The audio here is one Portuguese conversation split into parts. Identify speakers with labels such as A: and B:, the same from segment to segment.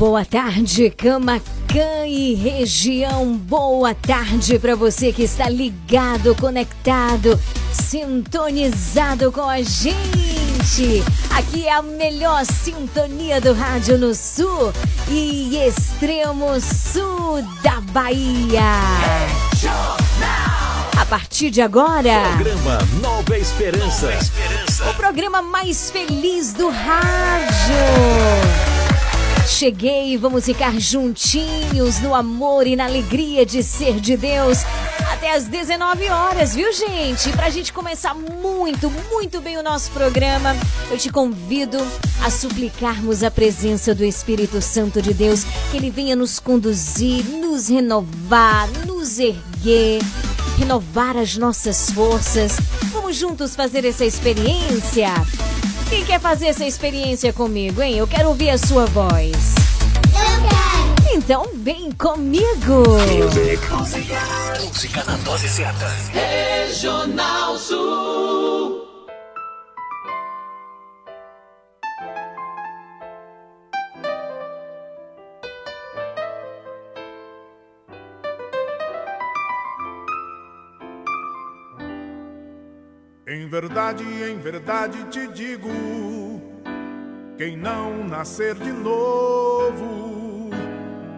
A: Boa tarde, Camacan e região. Boa tarde para você que está ligado, conectado, sintonizado com a gente. Aqui é a melhor sintonia do rádio no sul e extremo sul da Bahia. A partir de agora,
B: Programa Nova Esperança. Nova Esperança.
A: o programa mais feliz do rádio. Cheguei, vamos ficar juntinhos no amor e na alegria de ser de Deus até às 19 horas, viu, gente? Pra gente começar muito, muito bem o nosso programa, eu te convido a suplicarmos a presença do Espírito Santo de Deus, que ele venha nos conduzir, nos renovar, nos erguer, renovar as nossas forças. Vamos juntos fazer essa experiência? Quem quer fazer essa experiência comigo, hein? Eu quero ouvir a sua voz.
C: Eu quero.
A: Então vem comigo!
B: Música na dose certa.
D: Regional Sul.
E: Verdade, em verdade te digo: quem não nascer de novo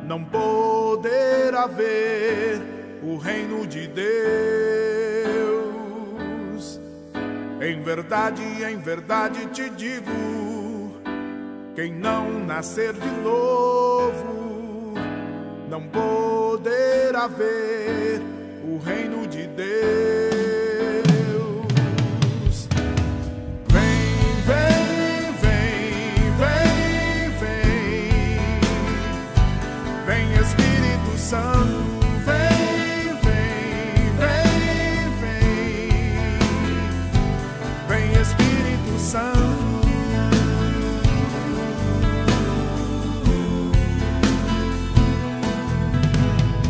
E: não poderá ver o reino de Deus. Em verdade, em verdade te digo: quem não nascer de novo não poderá ver o reino de Deus. Santo, vem, vem, vem, vem. Vem Espírito Santo.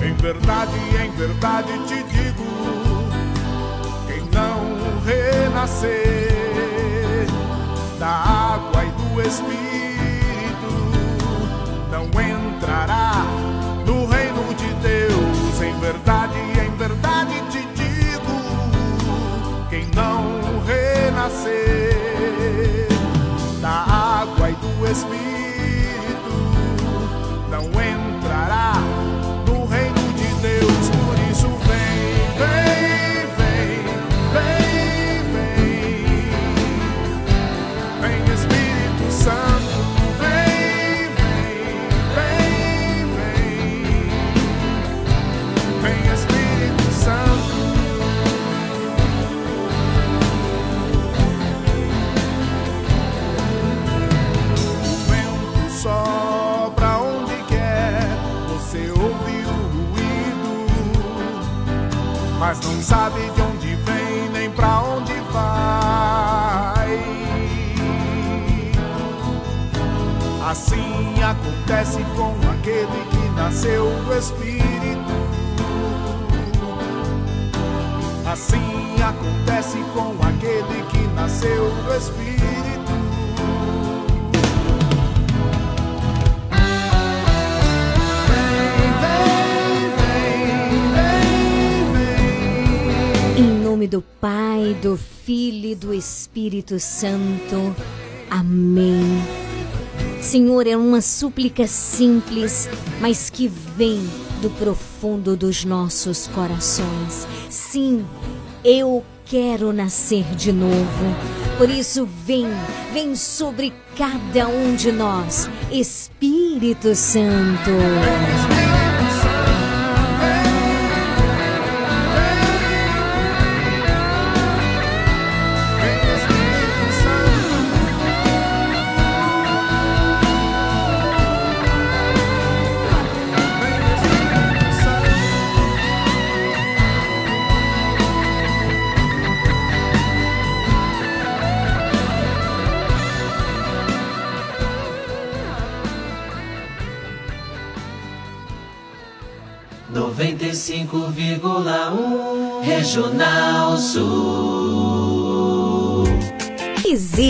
E: Em verdade, em verdade te digo, quem não renascer da água e do Espírito não entrará no reino de Deus. Espírito Santo.
A: Amém. Senhor, é uma súplica simples, mas que vem do profundo dos nossos corações. Sim, eu quero nascer de novo. Por isso, vem, vem sobre cada um de nós, Espírito Santo.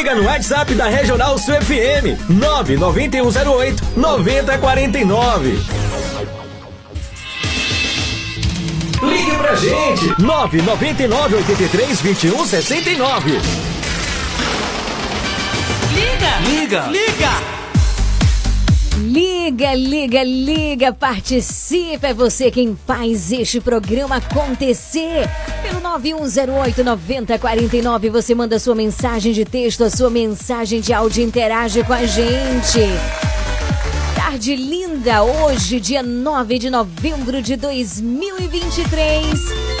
B: Liga no WhatsApp da Regional Sul FM 99108 9049. Ligue pra gente 999 83 21 69.
D: Liga!
B: Liga!
D: Liga!
A: Liga, liga, liga, participe. É você quem faz este programa acontecer. Pelo 9108-9049, você manda sua mensagem de texto, a sua mensagem de áudio, interage com a gente. Tarde linda, hoje, dia 9 de novembro de 2023.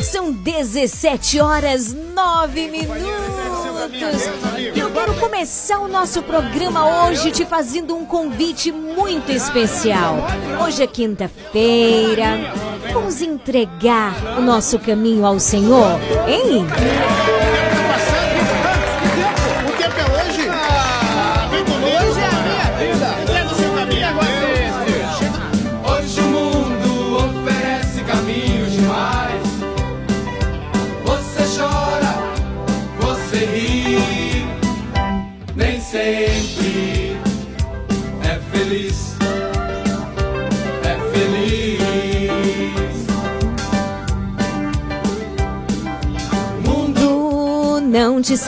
A: São 17 horas 9 minutos. E eu quero começar o nosso programa hoje te fazendo um convite muito especial. Hoje é quinta-feira. Vamos entregar o nosso caminho ao Senhor, hein?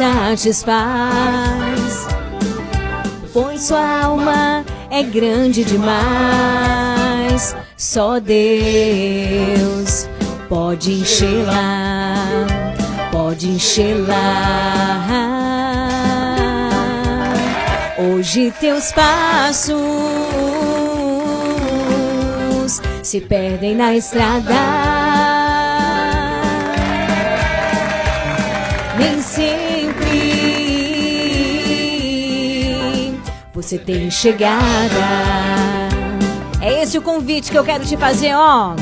A: Satisfaz, pois sua alma é grande demais. Só Deus pode enchê-la, pode enchê-la. Hoje teus passos se perdem na estrada. Nem sempre você tem chegada. É esse o convite que eu quero te fazer, ó.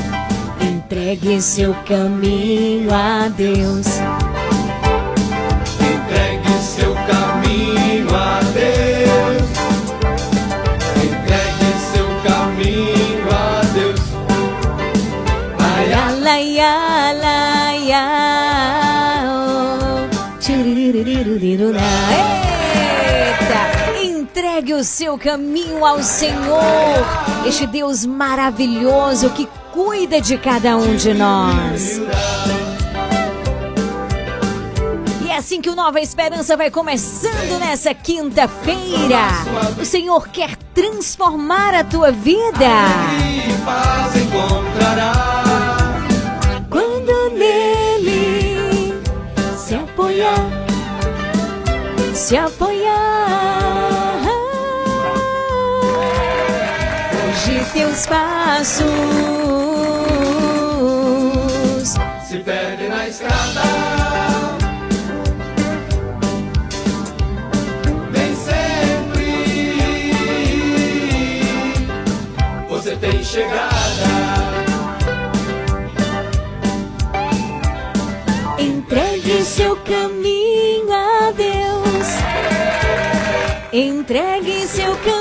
A: Entregue seu caminho a Deus. O seu caminho ao Senhor, este Deus maravilhoso que cuida de cada um de nós. E é assim que o Nova Esperança vai começando nessa quinta-feira. O Senhor quer transformar a tua vida. Quando nele se apoiar, se apoiar. Teus passos
D: Se perde na estrada. Nem sempre você tem chegada.
A: Entregue seu caminho a Deus. Entregue seu caminho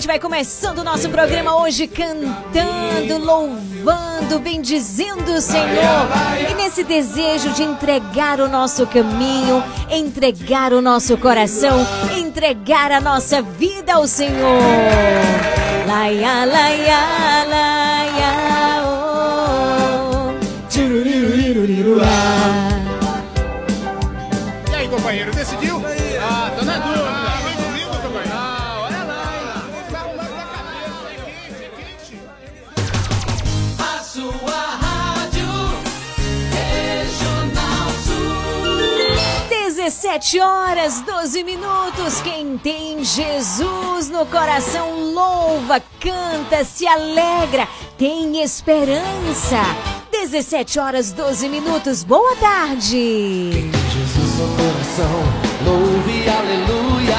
A: gente vai começando o nosso programa hoje cantando, louvando, bendizendo o Senhor. E nesse desejo de entregar o nosso caminho, entregar o nosso coração, entregar a nossa vida ao Senhor. Laia, laia, laia, 17 horas 12 minutos. Quem tem Jesus no coração louva, canta, se alegra, tem esperança. 17 horas 12 minutos. Boa tarde.
F: Quem tem Jesus no coração, louve aleluia.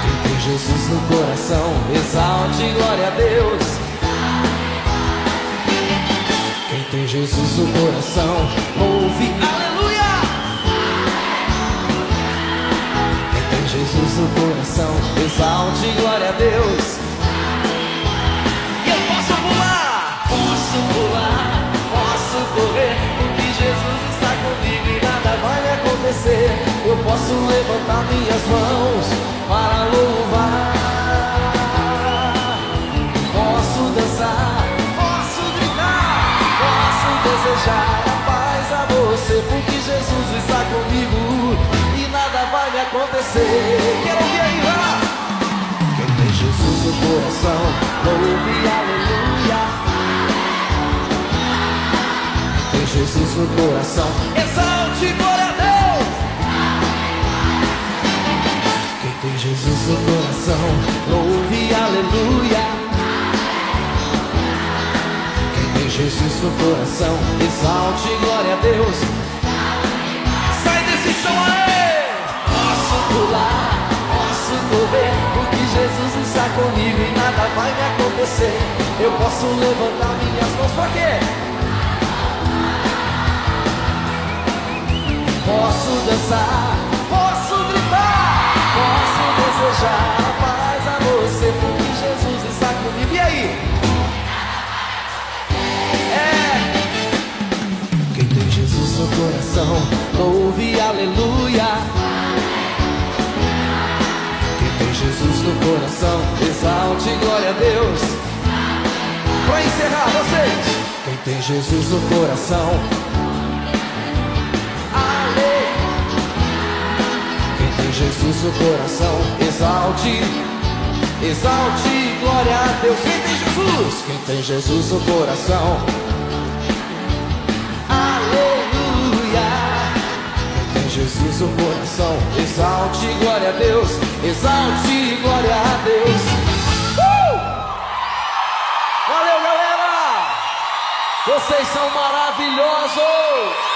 F: Quem tem Jesus no coração, exalte glória a Deus. Quem tem Jesus no coração, louve aleluia. Jesus no coração, exalte glória a Deus. E eu posso voar, posso voar, posso correr, porque Jesus está comigo e nada vai acontecer. Eu posso levantar minhas mãos para louvar, acontecer. Quero ouvir aí, lá. Quem tem Jesus no coração, louve aleluia. Quem tem Jesus no coração, exalte glória a Deus. Quem tem Jesus no coração, louve aleluia. Quem tem Jesus no coração, exalte glória a Deus. Sai desse chão aí! Está comigo e nada vai me acontecer. Eu posso levantar minhas mãos pra quê? Posso dançar, posso gritar, posso desejar a paz a você, porque Jesus está comigo. E aí? É. Quem tem Jesus no coração, louve aleluia. Jesus no coração, exalte glória a Deus. Pra encerrar vocês, quem tem Jesus no coração, ale. Quem tem Jesus no coração, exalte, exalte glória a Deus. Quem tem Jesus? Quem tem Jesus no coração, aleluia. Quem tem Jesus no coração, exalte glória a Deus, exalte glória a Deus. Uh! Valeu, galera! Vocês são maravilhosos!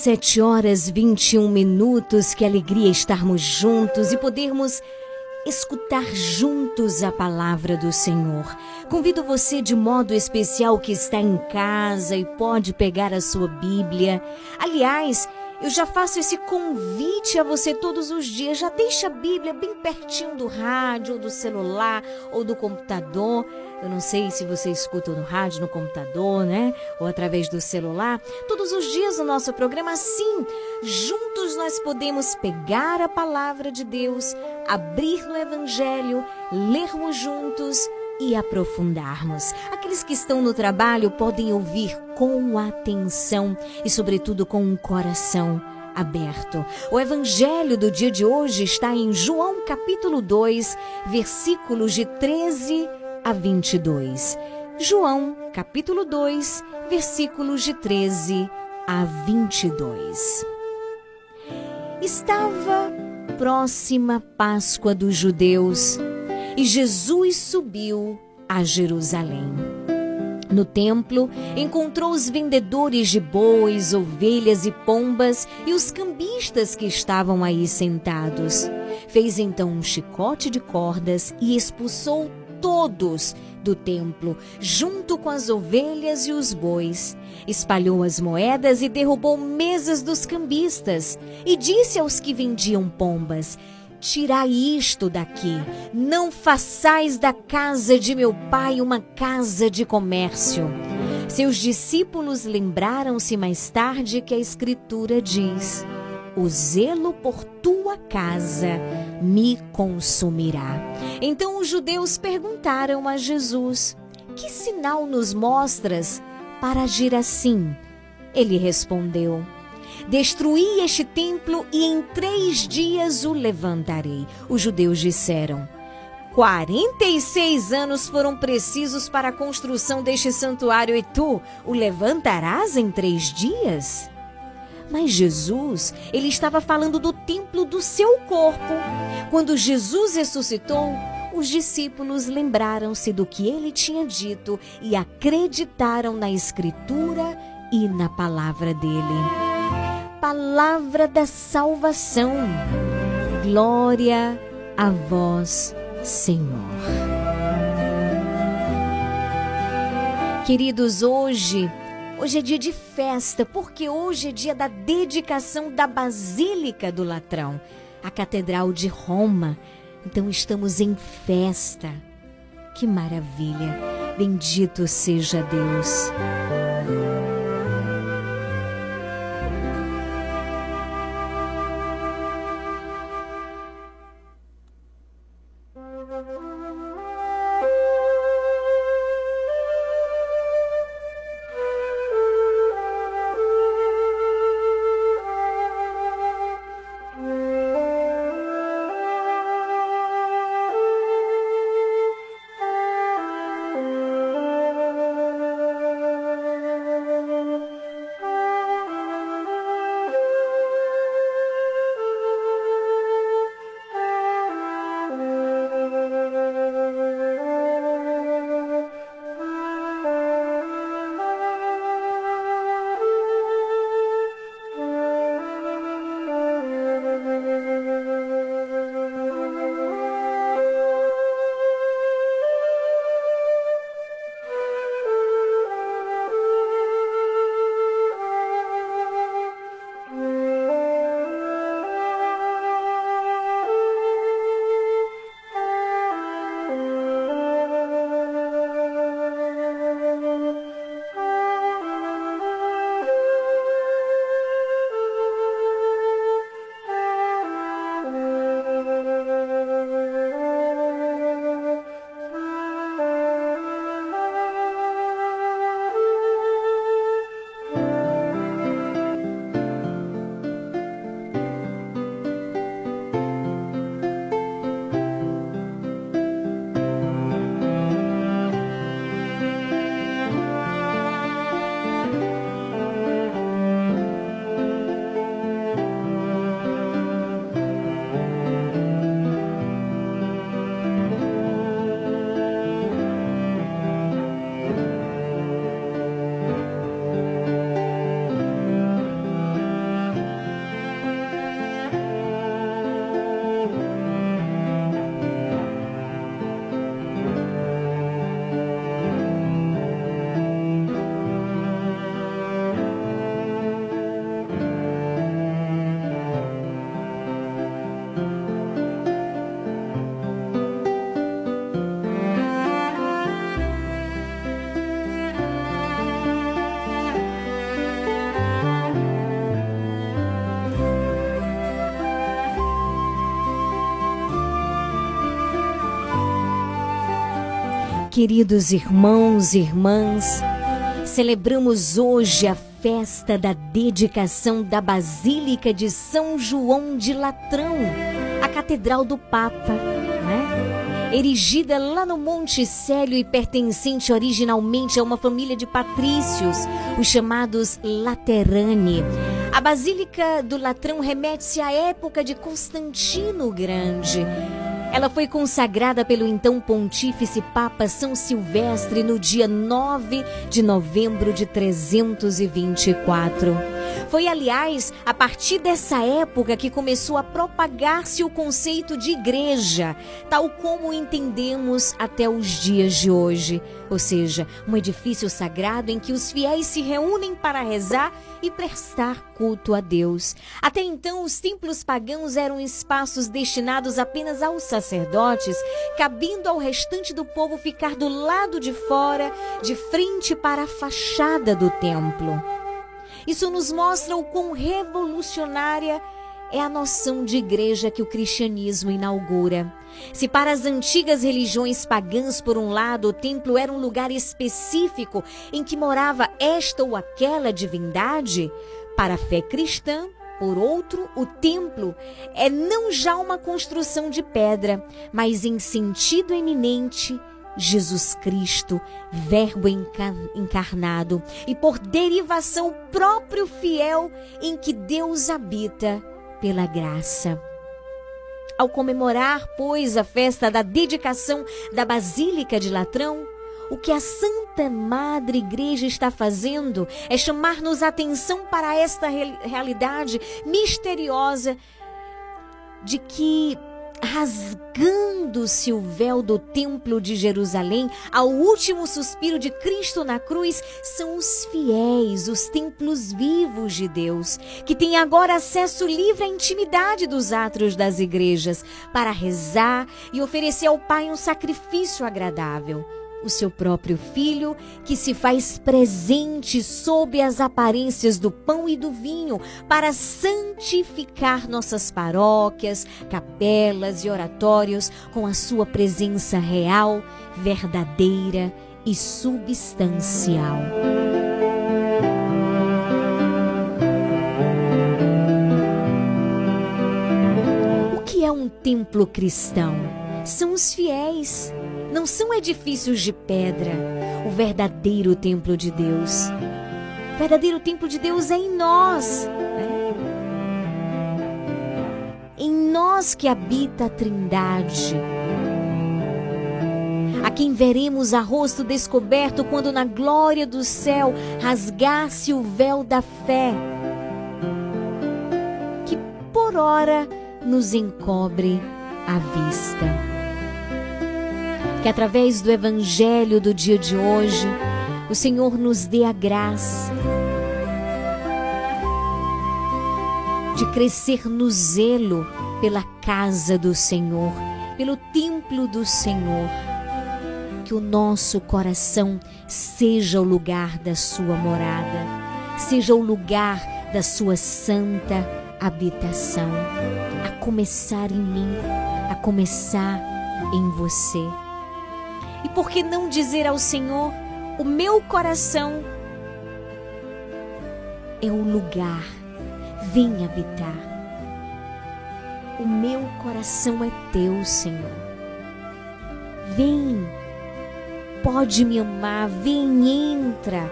A: 17 horas 21 minutos. Que alegria estarmos juntos e podermos escutar juntos a palavra do Senhor. Convido você de modo especial que está em casa e pode pegar a sua Bíblia. Aliás, eu já faço esse convite a você todos os dias. Já deixa a Bíblia bem pertinho do rádio, do celular, ou do computador. Eu não sei se você escuta no rádio, no computador, né? Ou através do celular. Todos os dias o nosso programa, sim. Juntos nós podemos pegar a palavra de Deus, abrir no Evangelho, lermos juntos e aprofundarmos. Aqueles que estão no trabalho podem ouvir com atenção e, sobretudo, com um coração aberto. O evangelho do dia de hoje está em João capítulo 2, versículos de 13 a 22. João capítulo 2, versículos de 13 a 22. Estava próxima Páscoa dos judeus e Jesus subiu a Jerusalém. No templo, encontrou os vendedores de bois, ovelhas e pombas e os cambistas que estavam aí sentados. Fez então um chicote de cordas e expulsou todos do templo, junto com as ovelhas e os bois. Espalhou as moedas e derrubou mesas dos cambistas. E disse aos que vendiam pombas: Tirai isto daqui. Não façais da casa de meu pai uma casa de comércio. Seus discípulos lembraram-se mais tarde que a Escritura diz: O zelo por tua casa me consumirá. Então os judeus perguntaram a Jesus: Que sinal nos mostras para agir assim? Ele respondeu: Destruí este templo e em três dias o levantarei. Os judeus disseram: 46 anos foram precisos para a construção deste santuário e tu o levantarás em três dias? Mas Jesus, ele estava falando do templo do seu corpo. Quando Jesus ressuscitou, os discípulos lembraram-se do que ele tinha dito e acreditaram na Escritura e na palavra dele palavra da salvação. Glória a vós, Senhor. Queridos, hoje, hoje é dia de festa, porque hoje é dia da dedicação da Basílica do Latrão, a Catedral de Roma. Então estamos em festa. Que maravilha! Bendito seja Deus. Queridos irmãos e irmãs, celebramos hoje a festa da dedicação da Basílica de São João de Latrão, a Catedral do Papa, né? Erigida lá no Monte Célio e pertencente originalmente a uma família de patrícios, os chamados Laterani. A Basílica do Latrão remete-se à época de Constantino o Grande. Ela foi consagrada pelo então pontífice Papa São Silvestre no dia 9 de novembro de 324. Foi, aliás, a partir dessa época que começou a propagar-se o conceito de igreja, tal como entendemos até os dias de hoje. Ou seja, um edifício sagrado em que os fiéis se reúnem para rezar e prestar culto a Deus. Até então, os templos pagãos eram espaços destinados apenas aos sacerdotes, cabendo ao restante do povo ficar do lado de fora, de frente para a fachada do templo. Isso nos mostra o quão revolucionária é a noção de igreja que o cristianismo inaugura. Se para as antigas religiões pagãs, por um lado, o templo era um lugar específico em que morava esta ou aquela divindade, para a fé cristã, por outro, o templo é não já uma construção de pedra, mas em sentido eminente Jesus Cristo, Verbo encarnado, e por derivação o próprio fiel em que Deus habita pela graça. Ao comemorar, pois, a festa da dedicação da Basílica de Latrão, o que a Santa Madre Igreja está fazendo é chamar-nos atenção para esta realidade misteriosa de que rasgando-se o véu do Templo de Jerusalém, ao último suspiro de Cristo na cruz, são os fiéis, os templos vivos de Deus, que têm agora acesso livre à intimidade dos atos das igrejas, para rezar e oferecer ao Pai um sacrifício agradável o seu próprio filho, que se faz presente sob as aparências do pão e do vinho, para santificar nossas paróquias, capelas e oratórios com a sua presença real, verdadeira e substancial. O que é um templo cristão? São os fiéis não são edifícios de pedra, o verdadeiro templo de Deus. O verdadeiro templo de Deus é em nós. Né? Em nós que habita a Trindade. A quem veremos a rosto descoberto quando na glória do céu rasgasse o véu da fé, que por ora nos encobre a vista que através do Evangelho do dia de hoje, o Senhor nos dê a graça de crescer no zelo pela casa do Senhor, pelo templo do Senhor. Que o nosso coração seja o lugar da sua morada, seja o lugar da sua santa habitação, a começar em mim, a começar em você. E por que não dizer ao Senhor: O meu coração é o lugar, vem habitar. O meu coração é teu, Senhor. Vem, pode me amar, vem, entra.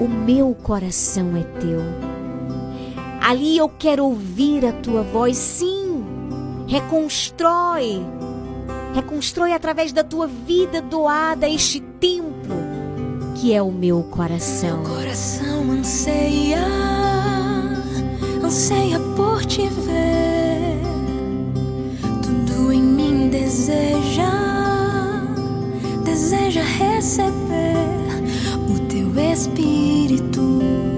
A: O meu coração é teu. Ali eu quero ouvir a tua voz, sim. Reconstrói Reconstrói através da tua vida doada este templo que é o meu coração.
G: Meu coração anseia, anseia por te ver. Tudo em mim deseja, deseja receber o teu espírito.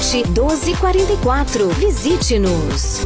A: 1244. Visite-nos.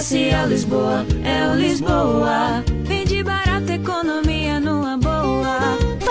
B: Comercial Lisboa, é o Lisboa.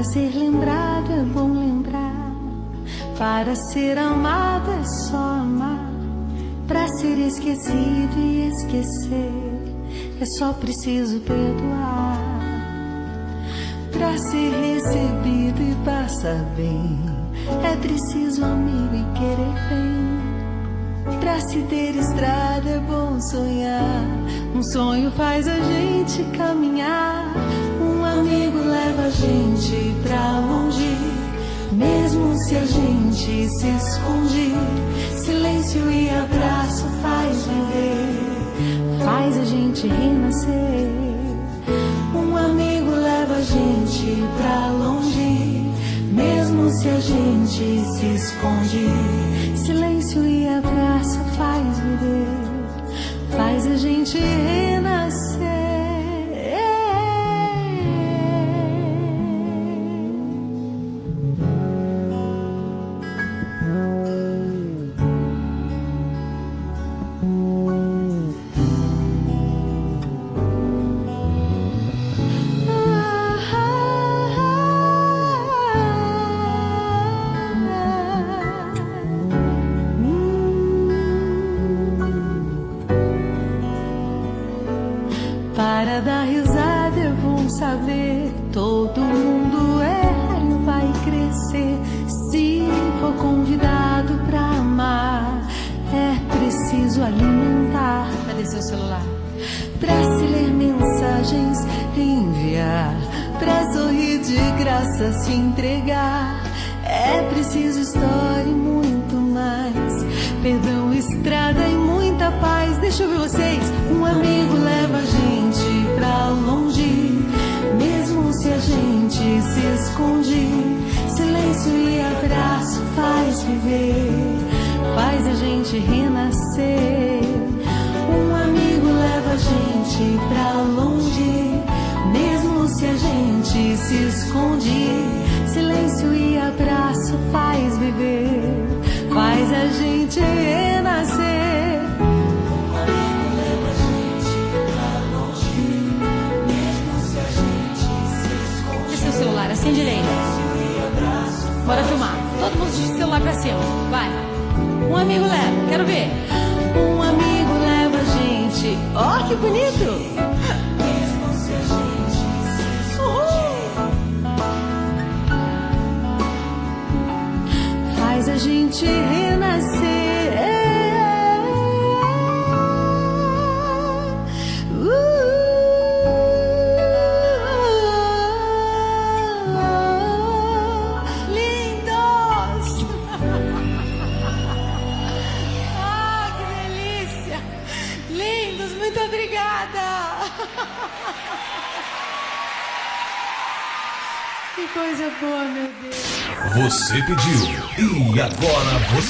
B: Para ser lembrado é bom lembrar. Para ser amado é só amar. Para ser esquecido e esquecer é só preciso perdoar. Pra ser recebido e passar bem, é preciso amigo e querer bem. Pra se ter estrada é bom sonhar. Um sonho faz a gente caminhar. Gente pra longe. Mesmo se a gente se esconde, silêncio e abraço faz viver, faz a gente renascer. Um amigo leva a gente pra longe, mesmo se a gente se esconde. Silêncio e abraço faz viver, faz a gente renascer.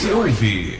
H: Você ouve.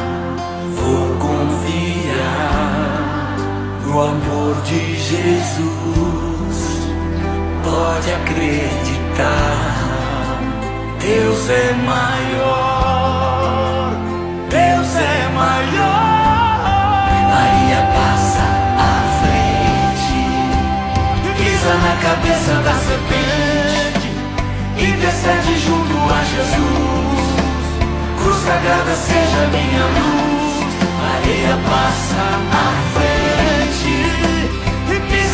D: No amor de Jesus. Pode acreditar, Deus é maior. Deus é maior. Maria passa à frente, pisa na cabeça da serpente, intercede junto a Jesus. Cruz sagrada seja minha luz. Maria passa à frente e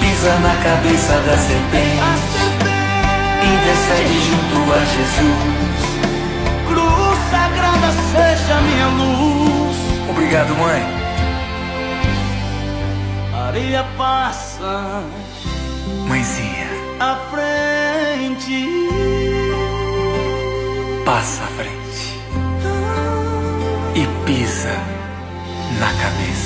D: pisa na cabeça da serpente, intercede junto a Jesus. Cruz sagrada seja minha luz. Obrigado, mãe. Maria passa,
I: Mãezinha,
D: à frente.
I: passa à frente e pisa na cabeça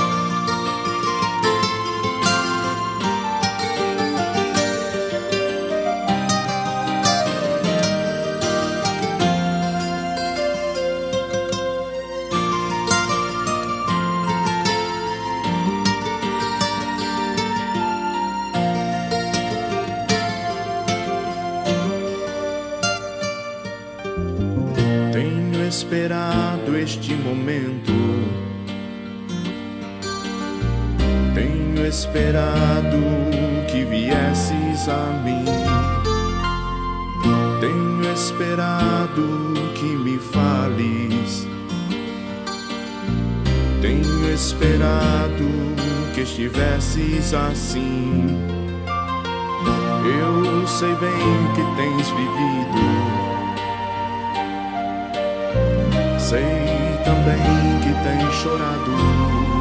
E: Esperado que viesses a mim. Tenho esperado que me fales. Tenho esperado que estivesses assim. Eu sei bem que tens vivido. Sei também que tens chorado.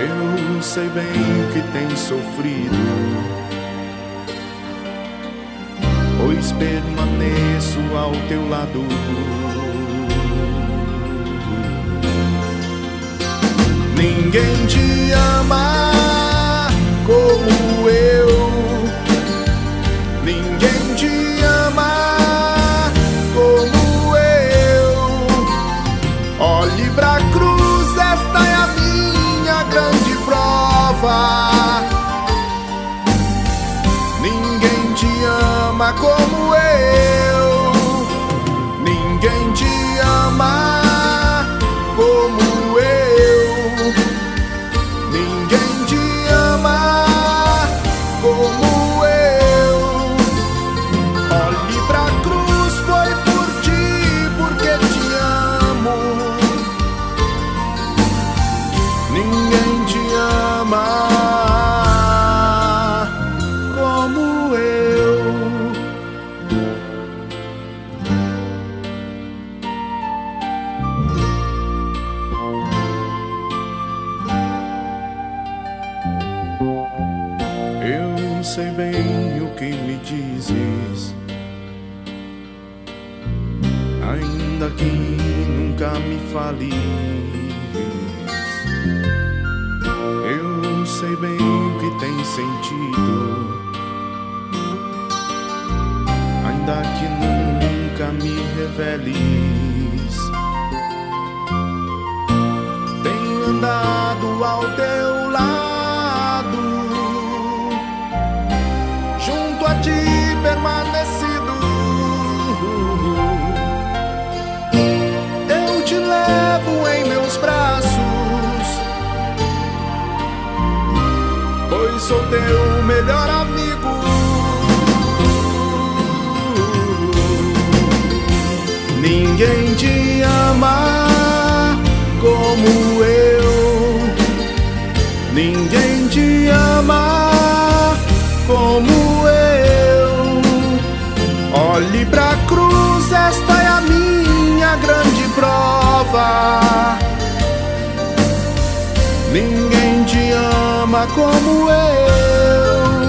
E: Eu sei bem que tens sofrido. Pois permaneço ao teu lado. Ninguém te ama como eu. Me esta é a minha grande prova. Ninguém te ama como eu.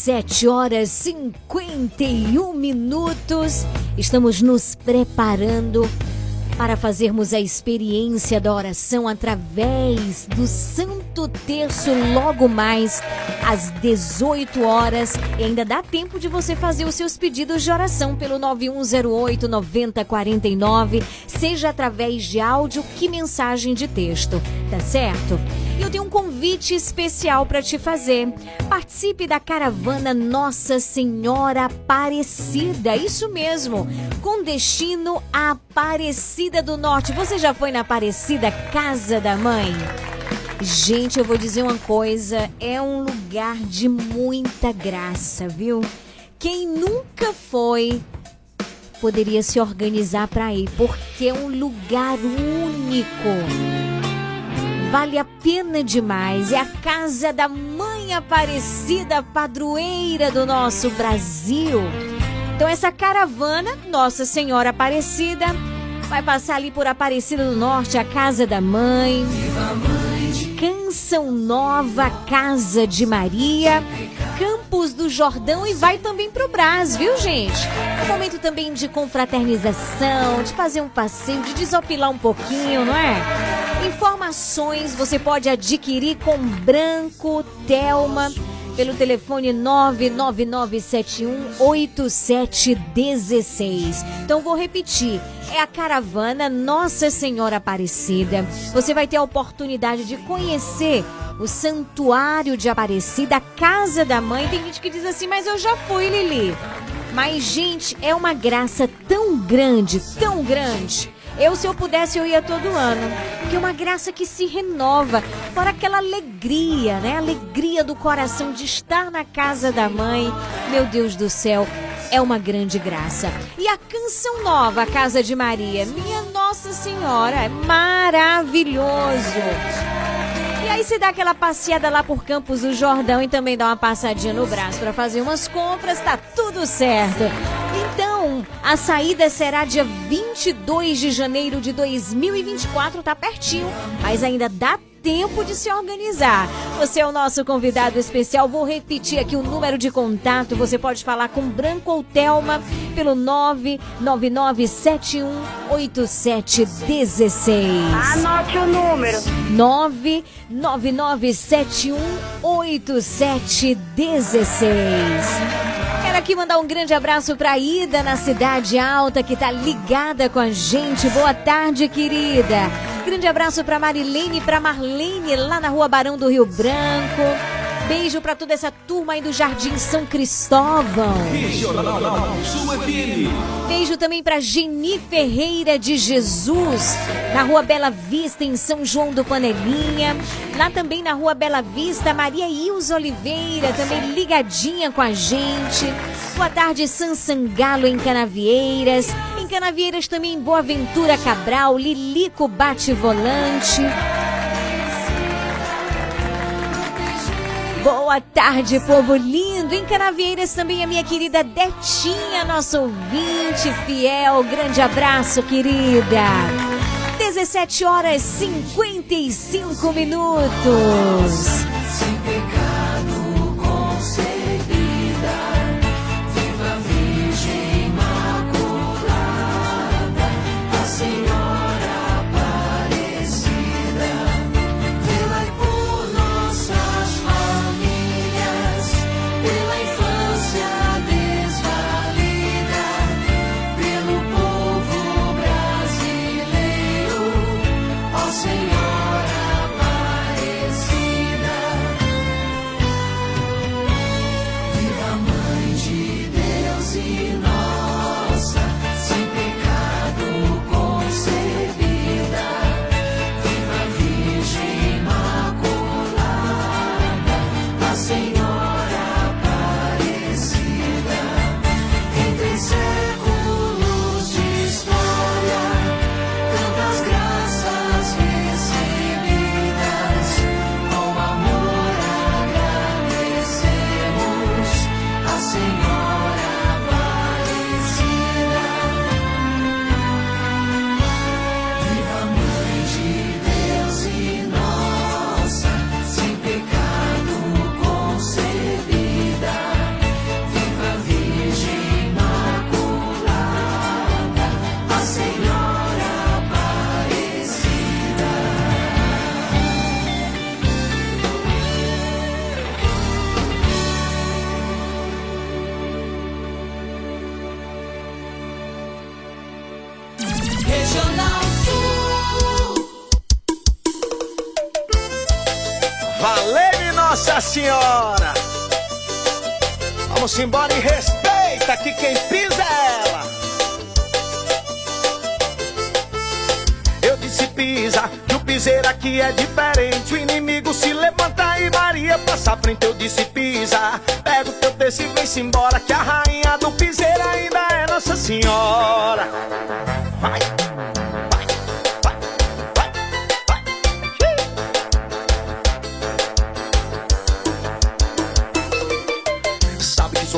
A: 7 horas 51 minutos. Estamos nos preparando para fazermos a experiência da oração através do Santo Terço logo mais às 18 horas. E ainda dá tempo de você fazer os seus pedidos de oração pelo 9108 9049, seja através de áudio que mensagem de texto, tá certo? E eu tenho um convite especial para te fazer. Participe da caravana Nossa Senhora Aparecida, isso mesmo, com destino a Aparecida do Norte. Você já foi na Aparecida Casa da Mãe? Gente, eu vou dizer uma coisa, é um lugar de muita graça, viu? Quem nunca foi poderia se organizar para ir, porque é um lugar único. Vale a pena demais. É a casa da Mãe Aparecida, padroeira do nosso Brasil. Então, essa caravana, Nossa Senhora Aparecida, vai passar ali por Aparecida do Norte, a casa da Mãe. Canção Nova, Casa de Maria. Campos do Jordão e vai também pro Brás, viu, gente? É um momento também de confraternização, de fazer um passeio, de desopilar um pouquinho, não é? Informações você pode adquirir com Branco Telma pelo telefone 999718716. Então vou repetir, é a caravana Nossa Senhora Aparecida. Você vai ter a oportunidade de conhecer o Santuário de Aparecida, a Casa da Mãe. Tem gente que diz assim, mas eu já fui, Lili. Mas, gente, é uma graça tão grande, tão grande. Eu, se eu pudesse, eu ia todo ano. Porque é uma graça que se renova. Fora aquela alegria, né? Alegria do coração de estar na casa da mãe. Meu Deus do céu, é uma grande graça. E a canção nova, Casa de Maria, minha Nossa Senhora, é maravilhoso. E aí você dá aquela passeada lá por Campos do Jordão e também dá uma passadinha no braço para fazer umas compras, tá tudo certo. Então, a saída será dia 22 de janeiro de 2024, tá pertinho, mas ainda dá tempo de se organizar. Você é o nosso convidado especial. Vou repetir aqui o número de contato. Você pode falar com Branco ou Telma pelo 999718716.
J: Anote o número.
A: 999718716. Quero aqui mandar um grande abraço para Ida na Cidade Alta que tá ligada com a gente. Boa tarde, querida. Grande abraço para Marilene e para Marlene lá na Rua Barão do Rio Branco. Beijo para toda essa turma aí do Jardim São Cristóvão. Beijo também para Geni Ferreira de Jesus, na Rua Bela Vista, em São João do Panelinha. Lá também na Rua Bela Vista, Maria Ilza Oliveira, também ligadinha com a gente. Boa tarde, Sansangalo em Canavieiras. Em Canavieiras também Boa Ventura Cabral, Lilico Bate Volante. Boa tarde, povo lindo. Em Canavieiras também a minha querida Detinha, nossa ouvinte fiel. Grande abraço, querida. 17 horas 55 minutos.
K: Senhora!
J: Vamos embora e respeita que quem pisa é ela. Eu disse pisa, que o piseiro aqui é diferente. O inimigo se levanta e Maria passa frente. Eu disse pisa, pega o teu texto e vem-se embora. Que a rainha do piseiro ainda é Nossa Senhora. Vai,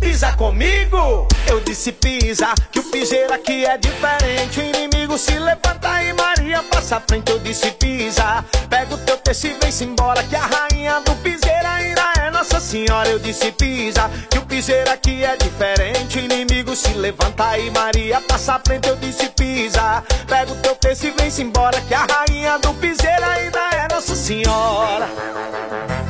J: Pisa comigo, eu disse pisa, que o piseiro aqui é diferente. O inimigo se levanta e Maria passa à frente. Eu disse pisa, pega o teu texto e vem-se embora. Que a rainha do piseiro ainda é Nossa Senhora. Eu disse pisa, que o piseiro aqui é diferente. O inimigo se levanta e Maria passa à frente. Eu disse pisa, pega o teu texto e vem-se embora. Que a rainha do piseiro ainda é Nossa Senhora.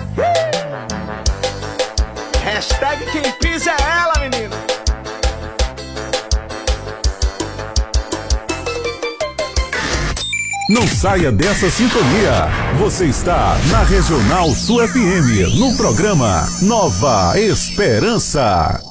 J: Hashtag quem pisa é ela, menino.
H: Não saia dessa sintonia. Você está na Regional Sul FM, no programa Nova Esperança.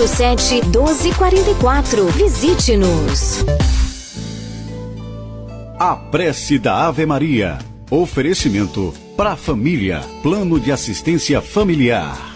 A: 99807 1244. Visite-nos.
B: A prece da Ave Maria. Oferecimento para a família. Plano de assistência familiar.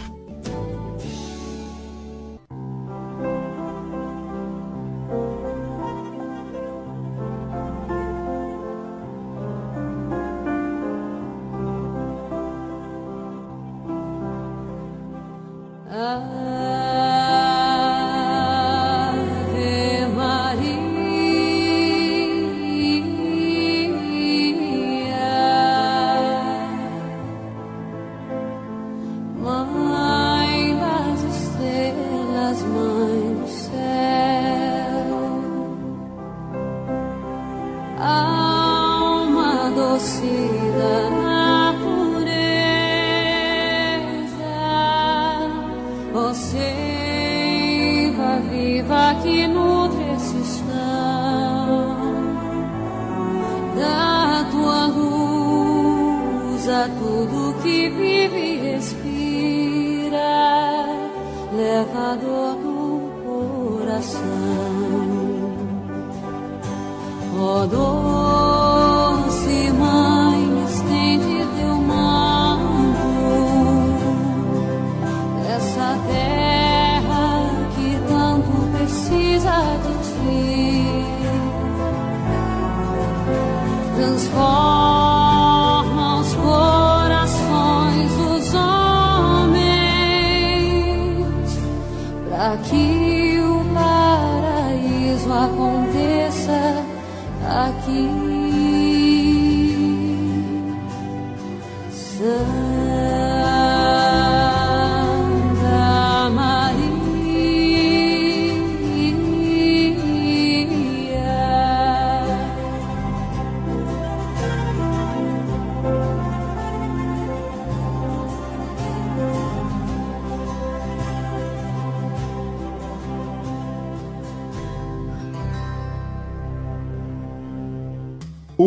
L: O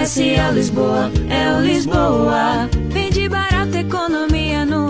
B: Comercial Lisboa, é o Lisboa. Vende barato, economia boa.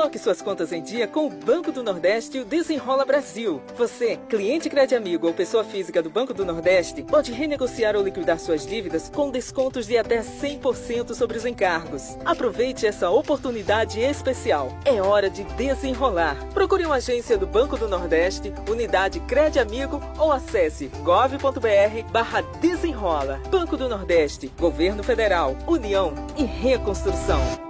M: Coloque suas contas em dia com o Banco do Nordeste e o Desenrola Brasil. Você, cliente Crede Amigo ou pessoa física do Banco do Nordeste, pode renegociar ou liquidar suas dívidas com descontos de até 100% sobre os encargos. Aproveite essa oportunidade especial. É hora de desenrolar. Procure uma agência do Banco do Nordeste, unidade Crede Amigo ou acesse gov.br barra desenrola. Banco do Nordeste, Governo Federal, União e Reconstrução.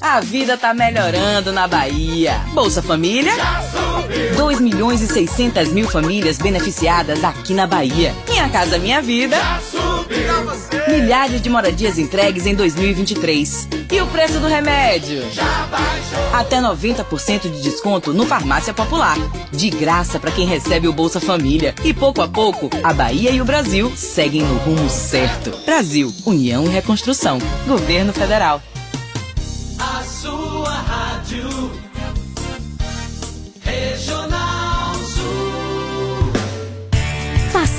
N: A vida tá melhorando na Bahia. Bolsa Família? 2 milhões e 600 mil famílias beneficiadas aqui na Bahia. Minha Casa Minha Vida? Milhares de moradias entregues em 2023. E o preço do remédio? Até 90% de desconto no Farmácia Popular. De graça para quem recebe o Bolsa Família. E pouco a pouco, a Bahia e o Brasil seguem no rumo certo. Brasil, União e Reconstrução. Governo Federal.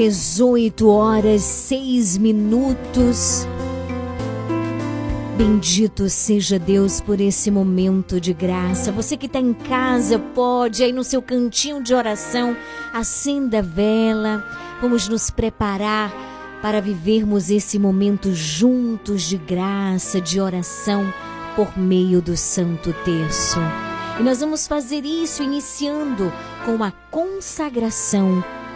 O: Dezoito horas, seis minutos.
A: Bendito seja Deus por esse momento de graça. Você que está em casa, pode aí no seu cantinho de oração, acenda a vela. Vamos nos preparar para vivermos esse momento juntos de graça, de oração por meio do Santo Terço. E nós vamos fazer isso iniciando com a consagração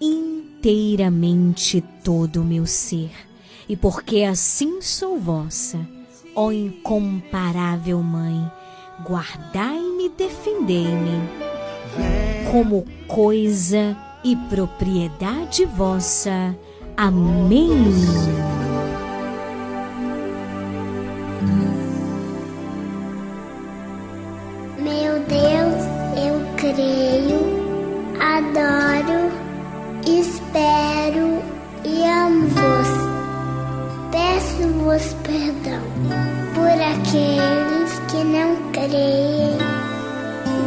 A: inteiramente todo o meu ser, e porque assim sou vossa, ó incomparável Mãe, guardai-me e defendei-me, como coisa e propriedade vossa. Amém.
B: Meu Deus, eu creio, Peço-vos perdão por aqueles que não creem,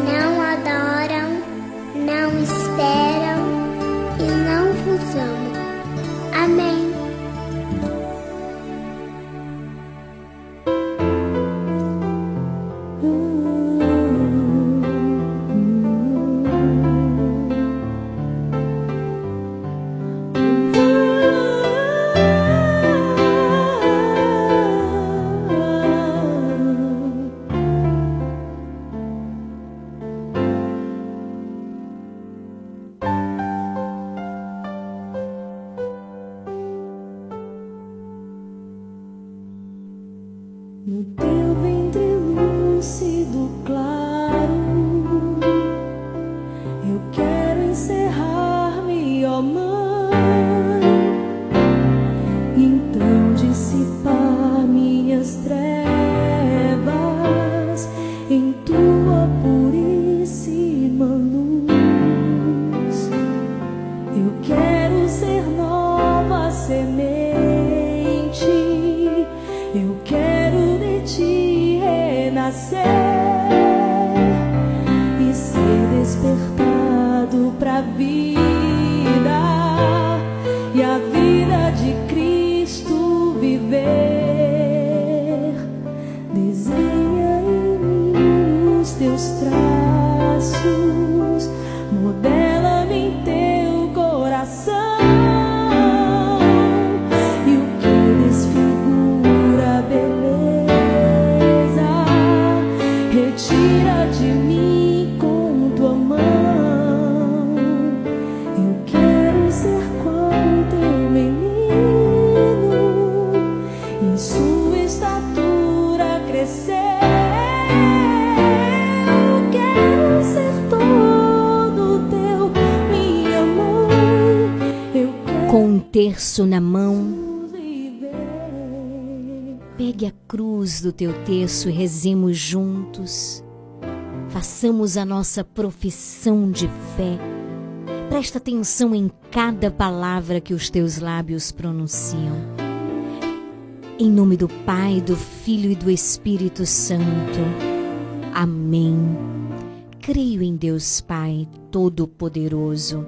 B: não adoram, não esperam e não vos amam. Amém. say.
A: Terço na mão. Pegue a cruz do teu terço e rezemos juntos. Façamos a nossa profissão de fé. Presta atenção em cada palavra que os teus lábios pronunciam. Em nome do Pai, do Filho e do Espírito Santo. Amém. Creio em Deus Pai Todo-Poderoso,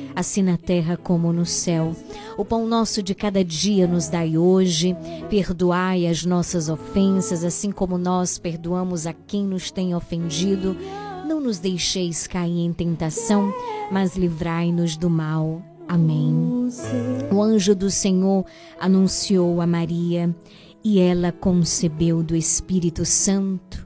A: assim na terra como no céu. O pão nosso de cada dia nos dai hoje. Perdoai as nossas ofensas, assim como nós perdoamos a quem nos tem ofendido. Não nos deixeis cair em tentação, mas livrai-nos do mal. Amém. O anjo do Senhor anunciou a Maria e ela concebeu do Espírito Santo.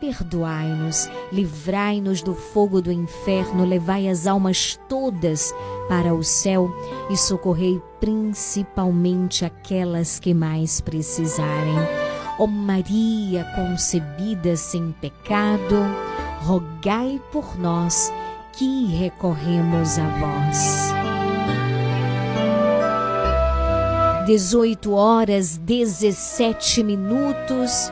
A: perdoai-nos, livrai-nos do fogo do inferno, levai as almas todas para o céu e socorrei principalmente aquelas que mais precisarem. Ó Maria concebida sem pecado, rogai por nós que recorremos a vós. 18 horas 17 minutos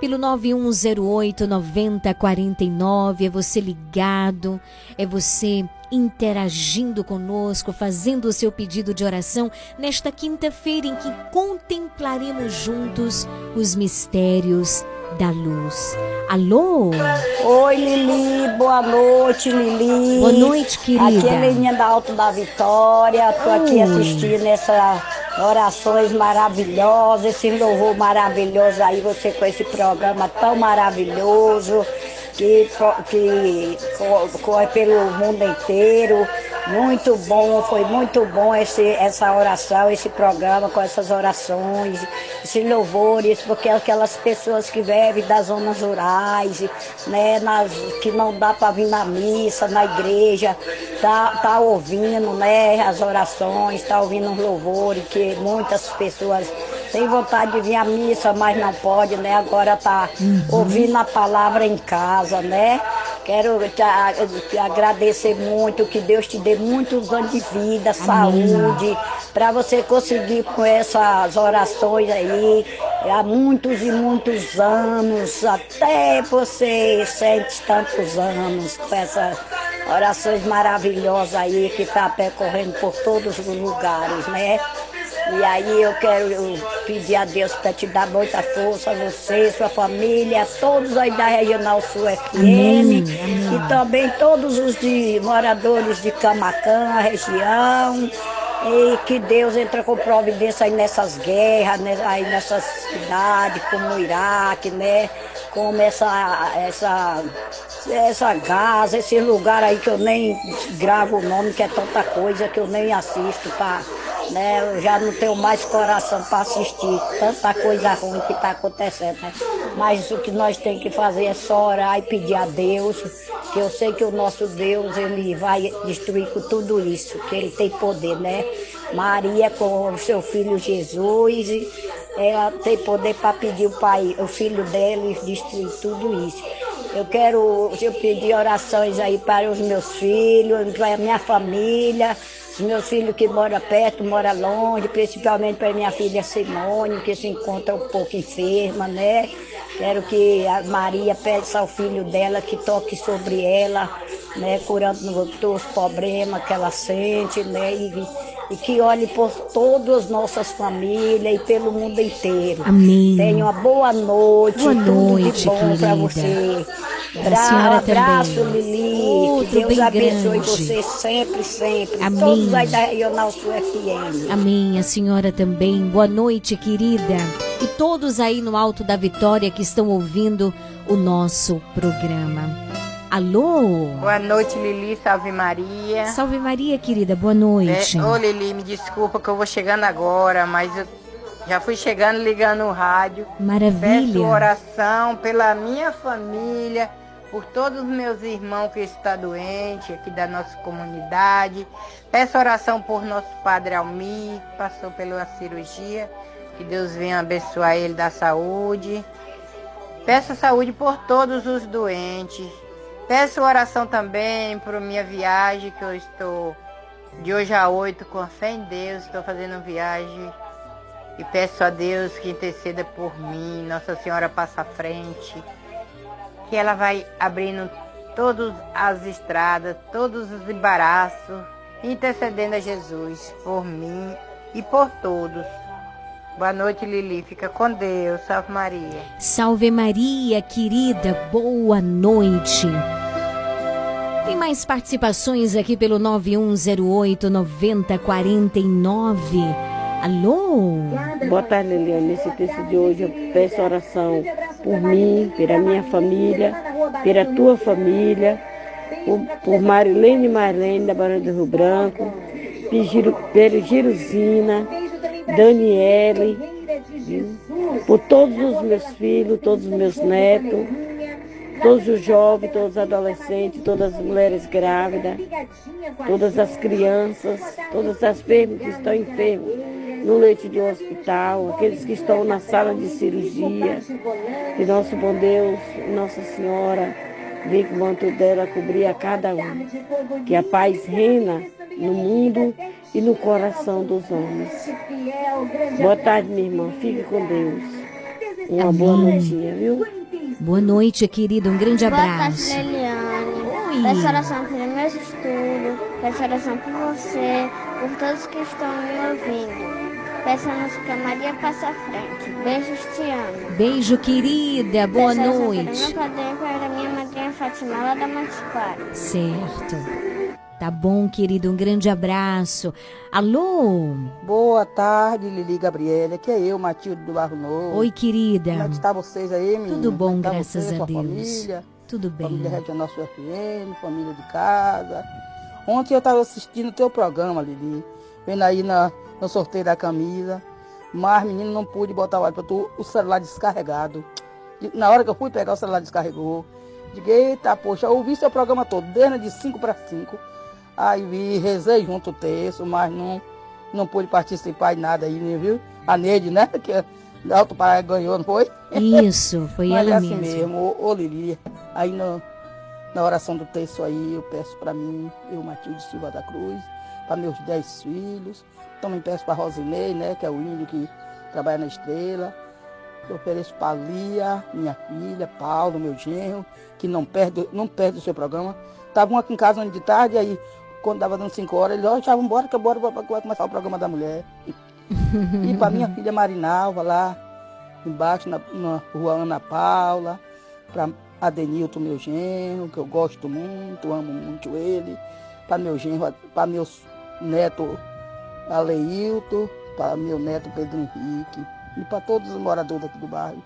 A: pelo 9108 9049. É você ligado, é você interagindo conosco, fazendo o seu pedido de oração nesta quinta-feira em que contemplaremos juntos os mistérios da luz. Alô?
P: Oi, Lili, boa noite, Lili.
A: Boa noite, querida.
P: Aqui é Leninha da Alto da Vitória. Tô aqui assistindo essa orações maravilhosas, esse louvor maravilhoso aí, você com esse programa tão maravilhoso que, que co- corre pelo mundo inteiro. Muito bom, foi muito bom esse, essa oração, esse programa com essas orações, esses louvores, porque aquelas pessoas que vivem das zonas rurais, né, nas, que não dá para vir na missa, na igreja, tá, tá ouvindo né, as orações, tá ouvindo os louvores, que muitas pessoas têm vontade de vir à missa, mas não pode, né? Agora tá ouvindo a palavra em casa, né? Quero te, te agradecer muito, que Deus te dê muitos anos de vida, saúde, para você conseguir com essas orações aí, há muitos e muitos anos, até você sente tantos anos, com essas orações maravilhosas aí que está percorrendo por todos os lugares, né? E aí eu quero pedir a Deus para te dar muita força, você, sua família, todos aí da Regional Sul FM
A: Amém,
P: e também todos os de moradores de Camacã, região. E que Deus entre com providência aí nessas guerras, né, aí nessas cidades, como o Iraque, né? Como essa, essa, essa Gaza, esse lugar aí que eu nem gravo o nome, que é tanta coisa que eu nem assisto para né? Eu já não tenho mais coração para assistir tanta coisa ruim que está acontecendo, né? Mas o que nós temos que fazer é só orar e pedir a Deus, que eu sei que o nosso Deus, ele vai destruir com tudo isso, que ele tem poder, né? Maria com o seu filho Jesus, ela tem poder para pedir o pai, o filho dela e destruir tudo isso. Eu quero eu pedir orações aí para os meus filhos, para a minha família, os meus filhos que moram perto, moram longe, principalmente para minha filha Simone, que se encontra um pouco enferma, né? Quero que a Maria peça ao filho dela que toque sobre ela, né? Curando todos os problemas que ela sente, né? E, e que olhe por todas as nossas famílias e pelo mundo inteiro.
A: Amém.
P: Tenha uma boa noite,
A: Boa
P: tudo
A: noite,
P: de bom para você.
A: Senhora
P: abraço,
A: também.
P: Lili.
A: Outro
P: que Deus abençoe
A: grande.
P: você sempre, sempre.
A: Amém.
P: Todos aí da Regional Sul FM.
A: Amém. A senhora também. Boa noite, querida. E todos aí no Alto da Vitória que estão ouvindo o nosso programa. Alô?
Q: Boa noite, Lili. Salve Maria.
A: Salve Maria, querida. Boa noite.
Q: É, ô, Lili, me desculpa que eu vou chegando agora, mas eu já fui chegando ligando o rádio.
A: Maravilha.
Q: Peço oração pela minha família, por todos os meus irmãos que estão doentes aqui da nossa comunidade. Peço oração por nosso padre Almir, que passou pela cirurgia. Que Deus venha abençoar ele da saúde. Peço saúde por todos os doentes. Peço oração também por minha viagem, que eu estou de hoje a oito com fé em Deus, estou fazendo viagem. E peço a Deus que interceda por mim, Nossa Senhora passa à frente. Que ela vai abrindo todas as estradas, todos os embaraços, intercedendo a Jesus por mim e por todos. Boa noite, Lili. Fica com Deus. Salve Maria.
A: Salve Maria, querida. Boa noite. Mais participações aqui pelo 9108 9049. Alô?
R: Boa tarde, Liliane. Nesse texto de hoje eu peço oração por mim, pela minha família, pela tua família, por, por Marilene Marlene da Barão do Rio Branco, pela Giruzina, Daniele, por todos os meus filhos, todos os meus netos, todos os jovens, todos os adolescentes, todas as mulheres grávidas, todas as crianças, todas as enfermas que estão enfermas no leite de um hospital, aqueles que estão na sala de cirurgia. Que nosso bom Deus, Nossa Senhora, vem com o manto dela cobrir a cada um. Que a paz reina no mundo e no coração dos homens. Boa tarde, minha irmã. Fique com Deus. Uma boa noitinha, viu?
A: Boa noite, querida. Um grande
C: Boa
A: abraço.
C: tarde, Leliane.
A: Oi.
C: Peço oração pelos meus estudos, peço oração por você, por todos que estão me ouvindo. Peçamos que a Maria passe à frente. Beijos, te amo.
A: Beijo, querida. Boa
C: Peço oração
A: noite.
C: Pelo meu padrinho para minha madrinha Fátima, lá da Monte Claro.
A: Certo. Tá bom, querido. Um grande abraço. Alô?
S: Boa tarde, Lili Gabriela. Aqui é eu, Matilde do Barro Novo.
A: Oi, querida.
S: Como é que está vocês aí, menina?
A: Tudo bom,
S: é que tá
A: graças
S: você,
A: a Deus.
S: Família,
A: Tudo bem.
S: família Regional Sul FM, família de casa. Ontem eu estava assistindo o teu programa, Lili. Vendo aí na, no sorteio da camisa. Mas, menino, não pude botar o áudio, tô- o celular descarregado. Na hora que eu fui pegar, o celular descarregou. Digo, eita, poxa, eu ouvi seu programa todo, desde de 5 para 5. Aí vi, rezei junto o texto, mas não, não pude participar de nada aí, viu? A Neide, né? Que a Alto Paraíba ganhou, não foi?
A: Isso, foi
S: Mas
A: ela
S: é assim
A: mesma.
S: mesmo, ô, ô Lili. Aí no- na oração do texto aí, eu peço para mim, eu, Matilde Silva da Cruz, para meus dez filhos. Também peço para Rosinei, né? Que é o índio que trabalha na estrela. Eu ofereço para Lia, minha filha, Paulo, meu genro, que não perde, não perde o seu programa. Estavam aqui em casa de tarde, aí quando dava dando 5 horas, eles, ó, já vamos embora, que bora, que vai começar o programa da mulher. E para minha filha Marinalva lá embaixo na, na rua Ana Paula, para Adenilton, meu genro, que eu gosto muito, amo muito ele, para meu genro, para meus netos Aleilton, para meu neto Pedro Henrique, e para todos os moradores aqui do bairro.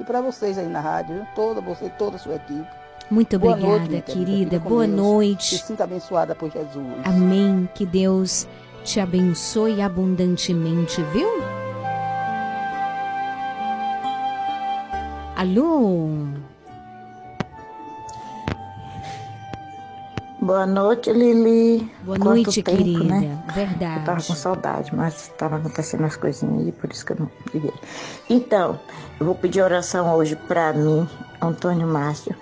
S: E para vocês aí na rádio, toda você, toda a sua equipe.
A: Muito
S: Boa
A: obrigada,
S: noite, minha
A: querida. Boa
S: Deus.
A: noite.
S: Se sinta abençoada por Jesus.
A: Amém. Que Deus te abençoe abundantemente, viu? Alô?
T: Boa noite, Lili.
A: Boa
T: Quanto
A: noite,
T: tempo,
A: querida.
T: Né?
A: Verdade.
T: Eu tava com saudade, mas estava acontecendo as coisinhas aí, por isso que eu não liguei. Então, eu vou pedir oração hoje para mim, Antônio Márcio,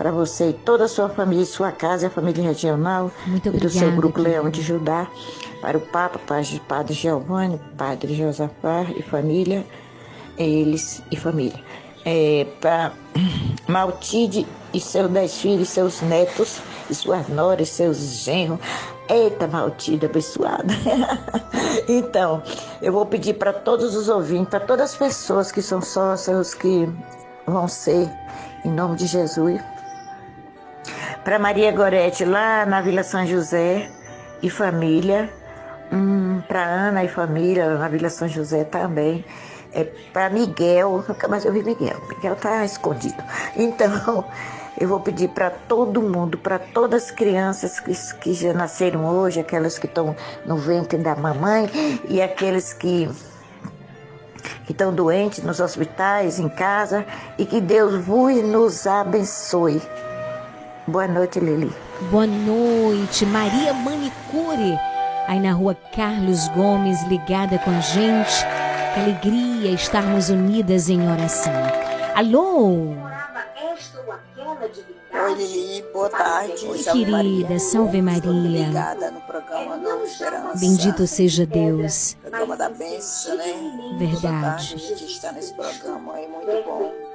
T: para você e toda a sua família, sua casa e a família regional.
A: Muito
T: e do seu
A: obrigada,
T: grupo Leão de Judá, para o Papa, Padre, Padre Giovanni, Padre Josafá e família, eles e família. É, para Maltide e seus dez filhos, seus netos, e suas noras, seus genros. Eita, Maltide abençoada. então, eu vou pedir para todos os ouvintes, para todas as pessoas que são sócios, que vão ser, em nome de Jesus, para Maria Gorete, lá na Vila São José e família. Hum, para Ana e família, na Vila São José também. É, para Miguel, mais eu vi Miguel. Miguel tá escondido. Então, eu vou pedir para todo mundo, para todas as crianças que, que já nasceram hoje, aquelas que estão no ventre da mamãe e aqueles que que estão doentes nos hospitais, em casa, e que Deus vos nos abençoe. Boa noite, Lili.
A: Boa noite, Maria Manicure, aí na rua Carlos Gomes, ligada com a gente. Que alegria estarmos unidas em oração. Alô?
U: Oi, Lili, boa tarde.
A: Oi, querida,
U: Maria.
A: salve Maria.
U: ligada no programa Nova Esperança.
A: Bendito seja Deus.
U: Programa da bênção, né?
A: Verdade.
U: Boa tarde, a gente está nesse programa aí, muito bom.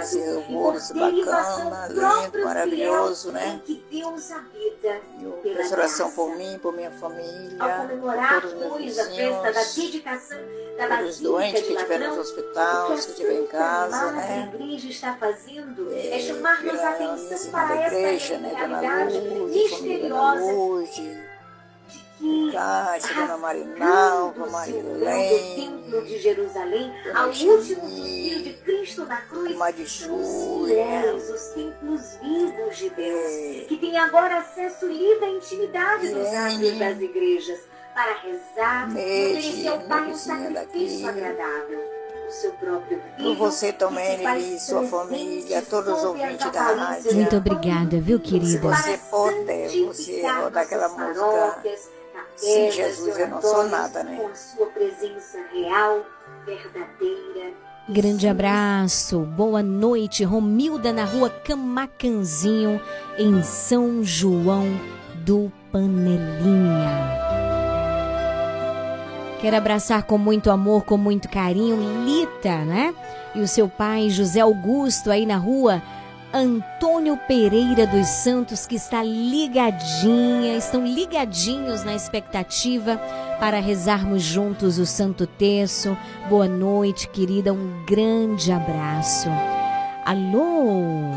U: Esse almoço bacana, lindo, maravilhoso, né? E eu peço oração por mim, por minha família, por todos os meus vizinhos, por os doentes que estiverem nos hospitais, que estiverem em casa, né?
V: igreja está fazendo é,
U: É,
V: chamar-nos atenção para essa
U: igreja, né?
V: Realidade misteriosa
U: Cátia, Dona Marinalva, Marilene,
V: templo de Jerusalém, ao último suspiro de Cristo na cruz, são os templos vivos de Deus, que têm agora acesso livre à intimidade dos atos das igrejas, para rezar,
U: Neide,
V: oferecer ao Pai um sacrifício
U: daqui.
V: agradável. O seu próprio
U: por
V: filho,
U: você
V: que
U: também,
V: se
U: Lili, sua família, todos os ouvintes da rádio.
A: Muito obrigada, viu,
U: Se
A: querida?
U: você puder, você rodar aquela música Sim, Jesus, eu não sou nada, né?
V: Com a sua presença real, verdadeira.
A: Grande abraço, boa noite, Romilda na rua Camacanzinho, em São João do Panelinha. Quero abraçar com muito amor, com muito carinho, Lita, né? E o seu pai, José Augusto, aí na rua Antônio Pereira dos Santos, que está ligadinha, estão ligadinhos na expectativa para rezarmos juntos o Santo Terço. Boa noite, querida, um grande abraço. Alô?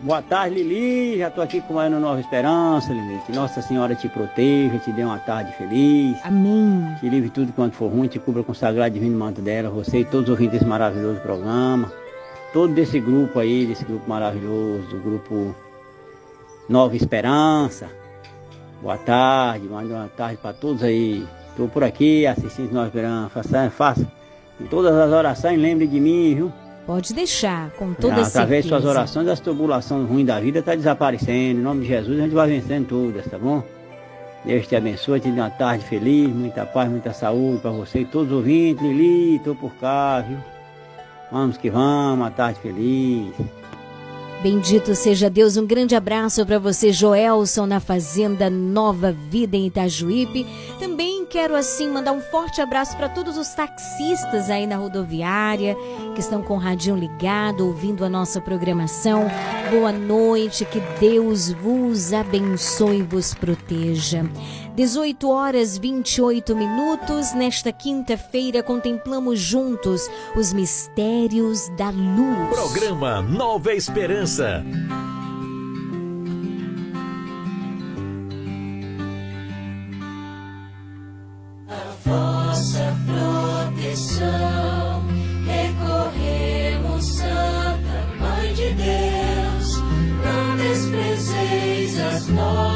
W: Boa tarde, Lili. Já estou aqui com a Ana Nova Esperança, Lili. Que Nossa Senhora te proteja, te dê uma tarde feliz.
A: Amém.
W: Te livre tudo quanto for ruim, te cubra com o sagrado divino manto dela, você e todos os ouvintes desse maravilhoso programa. Todo desse grupo aí, desse grupo maravilhoso, do grupo Nova Esperança. Boa tarde, manda uma tarde para todos aí. Estou por aqui assistindo Nova Esperança. Faça, faça em todas as orações, lembre de mim, viu?
A: Pode deixar, com toda
W: Ah, Através de
A: certeza.
W: suas orações, as tribulações ruins da vida está desaparecendo. Em nome de Jesus, a gente vai vencendo todas, tá bom? Deus te abençoe, te dê uma tarde feliz, muita paz, muita saúde para você e todos os ouvintes. Lili, estou por cá, viu? Vamos que vamos, uma tarde feliz.
A: Bendito seja Deus, um grande abraço para você, Joelson, na Fazenda Nova Vida em Itajuípe. Também quero assim mandar um forte abraço para todos os taxistas aí na rodoviária que estão com o radinho ligado, ouvindo a nossa programação. Boa noite, que Deus vos abençoe e vos proteja. 18 horas 28 minutos. Nesta quinta-feira, contemplamos juntos os mistérios da luz.
B: Programa Nova Esperança.
K: vossa proteção. Recorremos, Santa Mãe de Deus, não desprezeis as nossas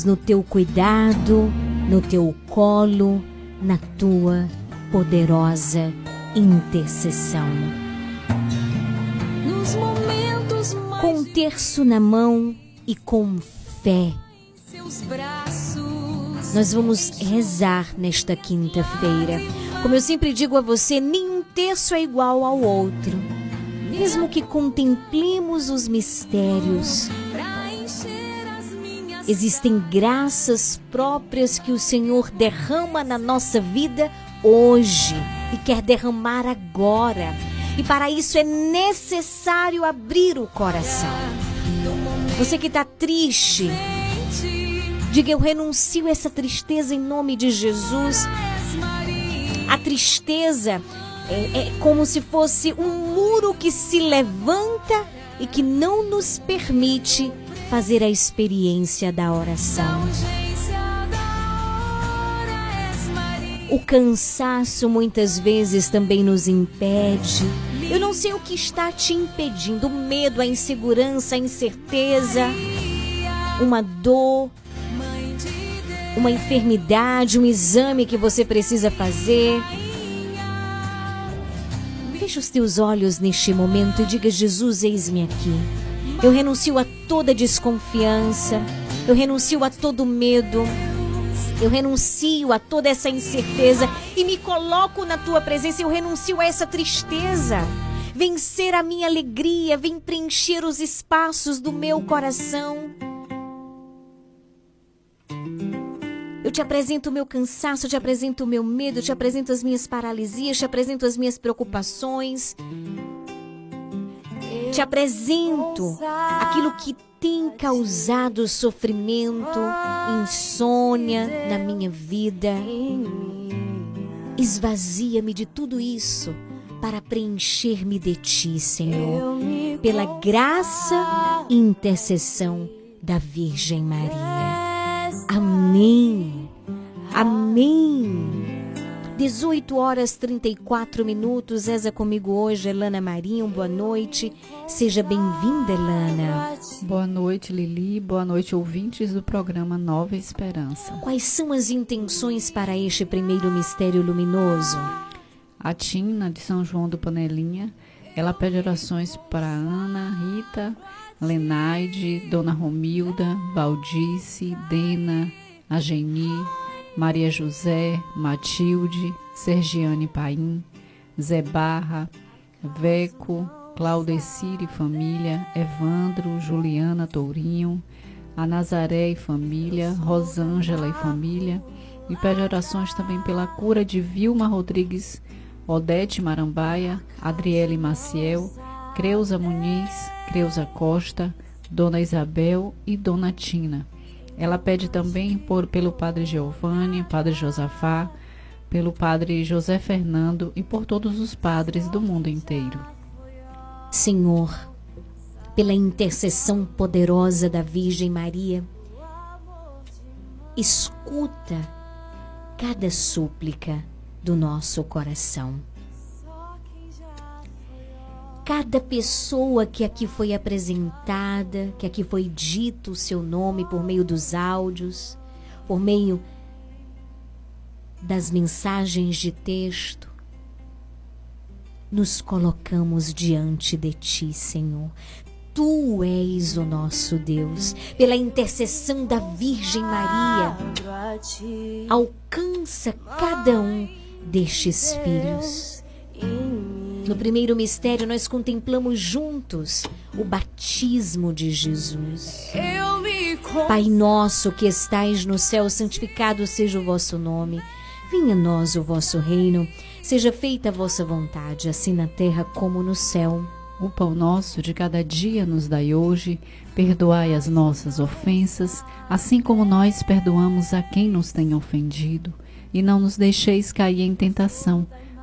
A: Confiamos no teu cuidado, no teu colo, na tua poderosa intercessão.
B: Nos momentos mais
A: Com um terço na mão e com fé,
B: seus braços.
A: nós vamos rezar nesta quinta-feira. Como eu sempre digo a você, nenhum terço é igual ao outro. Mesmo que contemplemos os mistérios, existem graças próprias que o Senhor derrama na nossa vida hoje e quer derramar agora. E para isso é necessário abrir o coração. Você que está triste, diga eu renuncio essa tristeza em nome de Jesus. A tristeza é, é como se fosse um muro que se levanta e que não nos permite fazer a experiência da oração. O cansaço muitas vezes também nos impede. Eu não sei o que está te impedindo: o medo, a insegurança, a incerteza, uma dor, uma enfermidade, um exame que você precisa fazer. Feche os teus olhos neste momento e diga: Jesus, eis-me aqui. Eu renuncio a toda desconfiança, eu renuncio a todo medo, eu renuncio a toda essa incerteza e me coloco na tua presença. Eu renuncio a essa tristeza. Vem ser a minha alegria, vem preencher os espaços do meu coração. Eu te apresento o meu cansaço, eu te apresento o meu medo, eu te apresento as minhas paralisias, te apresento as minhas preocupações. Te apresento aquilo que tem causado sofrimento, insônia na minha vida. Esvazia-me de tudo isso para preencher-me de ti, Senhor, pela graça e intercessão da Virgem Maria. Amém. Amém. 18 horas 34 minutos. Reza comigo hoje, Elana Marinho. Boa noite. Seja bem-vinda, Elana.
X: Boa noite, Lili. Boa noite, ouvintes do programa Nova Esperança.
A: Quais são as intenções para este primeiro mistério luminoso?
X: A Tina, de São João do Panelinha, ela pede orações para Ana, Rita, Lenaide, Dona Romilda, Valdice, Dena, Ageni, Maria José, Matilde, Sergiane Paim, Zé Barra, Veco, Claudecir e família, Evandro, Juliana Tourinho, a Nazaré e família, Rosângela e família, e pede orações também pela cura de Vilma Rodrigues, Odete Marambaia, Adriele Maciel, Creuza Muniz, Creuza Costa, Dona Isabel e Dona Tina. Ela pede também por, pelo Padre Giovanni, Padre Josafá, pelo Padre José Fernando e por todos os padres do mundo inteiro.
A: Senhor, pela intercessão poderosa da Virgem Maria, escuta cada súplica do nosso coração. Cada pessoa que aqui foi apresentada, que aqui foi dito o seu nome por meio dos áudios, por meio das mensagens de texto, nos colocamos diante de Ti, Senhor. Tu és o nosso Deus, pela intercessão da Virgem Maria, alcança cada um destes filhos. No primeiro mistério, nós contemplamos juntos o batismo de Jesus. Pai nosso que estais no céu, santificado seja o vosso nome. Venha a nós o vosso reino. Seja feita a vossa vontade, assim na terra como no céu.
X: O pão nosso de cada dia nos dai hoje, perdoai as nossas ofensas, assim como nós perdoamos a quem nos tem ofendido, e não nos deixeis cair em tentação,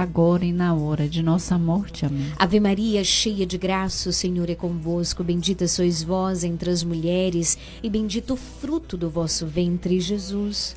X: agora e na hora de nossa morte. Amém.
A: Ave Maria, cheia de graça, o Senhor é convosco, bendita sois vós entre as mulheres, e bendito o fruto do vosso ventre, Jesus.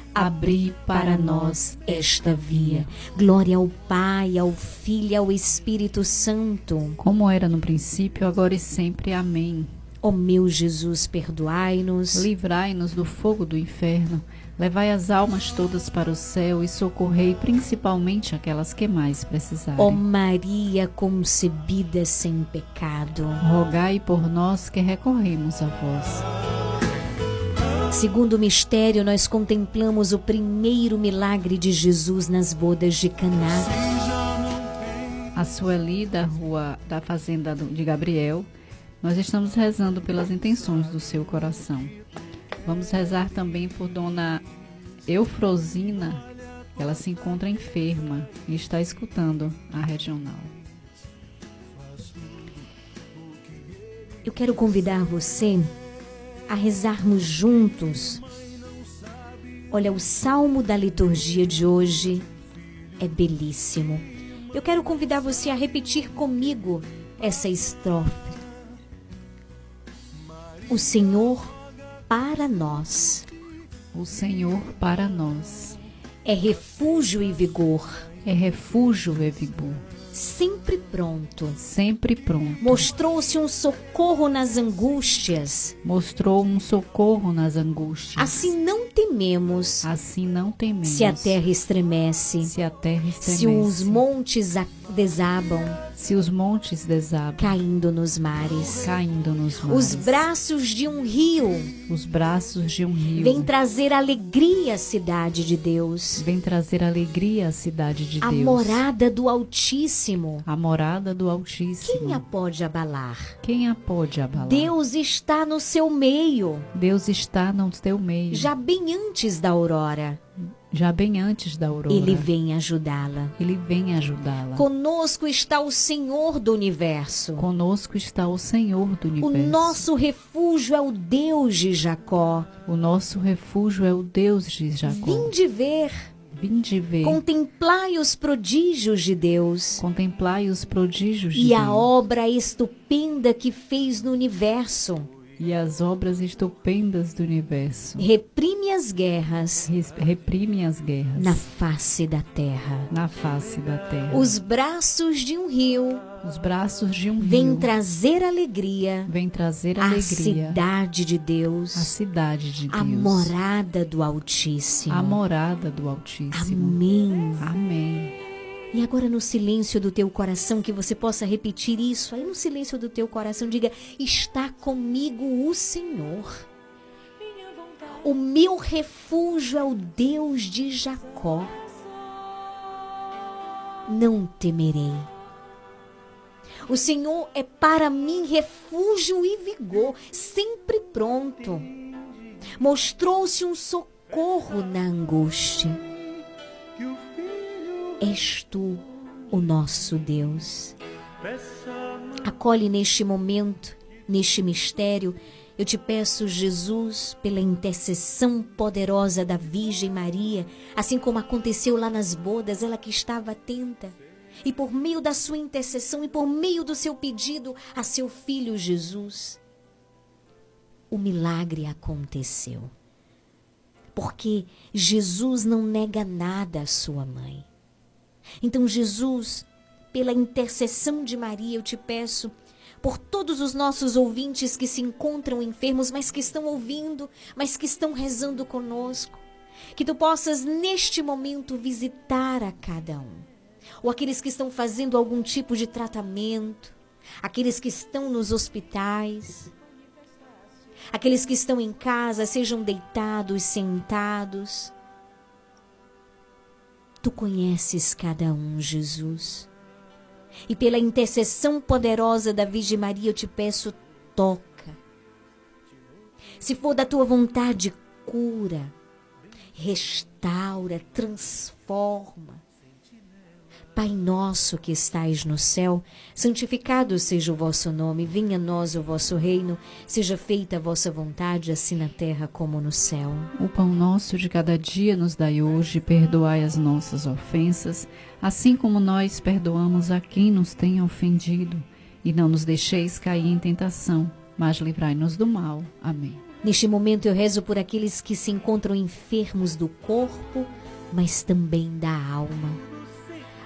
A: abri para nós esta via. Glória ao Pai, ao Filho e ao Espírito Santo.
X: Como era no princípio, agora e sempre. Amém.
A: Ó meu Jesus, perdoai-nos.
X: Livrai-nos do fogo do inferno. Levai as almas todas para o céu e socorrei principalmente aquelas que mais precisarem.
A: Ó Maria concebida sem pecado.
X: Rogai por nós que recorremos a vós.
A: Segundo mistério, nós contemplamos o primeiro milagre de Jesus nas bodas de Caná.
X: A Sueli da rua da fazenda de Gabriel, nós estamos rezando pelas intenções do seu coração. Vamos rezar também por Dona Eufrosina, ela se encontra enferma e está escutando a regional.
A: eu quero convidar você a rezarmos juntos. Olha, o salmo da liturgia de hoje é belíssimo. Eu quero convidar você a repetir comigo essa estrofe. O Senhor para nós.
X: O Senhor para nós.
A: É refúgio e vigor.
X: É refúgio e vigor
A: sempre pronto.
X: Sempre pronto.
A: Mostrou-se um socorro nas angústias.
X: Mostrou um socorro nas angústias.
A: Assim não tememos.
X: Assim não tememos.
A: Se a terra estremece.
X: Se a terra estremece.
A: Se os montes desabam.
X: Se os montes desabam.
A: Caindo nos mares.
X: Caindo nos mares.
A: Os braços de um rio.
X: Os braços de um rio.
A: Vem trazer alegria à cidade de Deus.
X: Vem trazer alegria à cidade de
A: a
X: Deus.
A: A morada do Altíssimo.
X: A morada do Altíssimo.
A: Quem a pode abalar?
X: Quem a pode abalar?
A: Deus está no seu meio.
X: Deus está no seu meio.
A: Já bem antes da aurora
X: já bem antes da aurora.
A: Ele vem ajudá-la.
X: Ele vem ajudá-la.
A: Conosco está o Senhor do universo.
X: Conosco está o Senhor do universo.
A: O nosso refúgio é o Deus de Jacó.
X: O nosso refúgio é o Deus de Jacó.
A: Vinde ver.
X: Vinde ver.
A: Contemplai os prodígios de Deus.
X: Contemplai os prodígios de
A: e
X: Deus.
A: E a obra estupenda que fez no universo
X: e as obras estupendas do universo.
A: Reprime as guerras.
X: Reprime as guerras.
A: Na face da terra.
X: Na face da terra.
A: Os braços de um rio.
X: Os braços de um
A: vem
X: rio.
A: trazer alegria.
X: Vem trazer alegria. A
A: cidade de Deus.
X: A cidade de Deus.
A: A morada do Altíssimo.
X: A morada do Altíssimo.
A: Amém.
X: Amém.
A: E agora no silêncio do teu coração que você possa repetir isso. Aí no silêncio do teu coração diga: está comigo o Senhor. O meu refúgio é o Deus de Jacó. Não temerei. O Senhor é para mim refúgio e vigor, sempre pronto. Mostrou-se um socorro na angústia és tu o nosso Deus. Acolhe neste momento, neste mistério, eu te peço, Jesus, pela intercessão poderosa da Virgem Maria, assim como aconteceu lá nas bodas, ela que estava atenta. E por meio da sua intercessão e por meio do seu pedido a seu filho Jesus, o milagre aconteceu. Porque Jesus não nega nada à sua mãe. Então, Jesus, pela intercessão de Maria, eu te peço por todos os nossos ouvintes que se encontram enfermos, mas que estão ouvindo, mas que estão rezando conosco, que tu possas neste momento visitar a cada um, ou aqueles que estão fazendo algum tipo de tratamento, aqueles que estão nos hospitais, aqueles que estão em casa, sejam deitados, sentados Tu conheces cada um, Jesus. E pela intercessão poderosa da Virgem Maria, eu te peço, toca. Se for da tua vontade, cura, restaura, transforma. Pai nosso que estais no céu, santificado seja o vosso nome, venha a nós o vosso reino, seja feita a vossa vontade, assim na terra como no céu.
X: O pão nosso de cada dia nos dai hoje, perdoai as nossas ofensas, assim como nós perdoamos a quem nos tem ofendido, e não nos deixeis cair em tentação, mas livrai-nos do mal. Amém.
A: Neste momento eu rezo por aqueles que se encontram enfermos do corpo, mas também da alma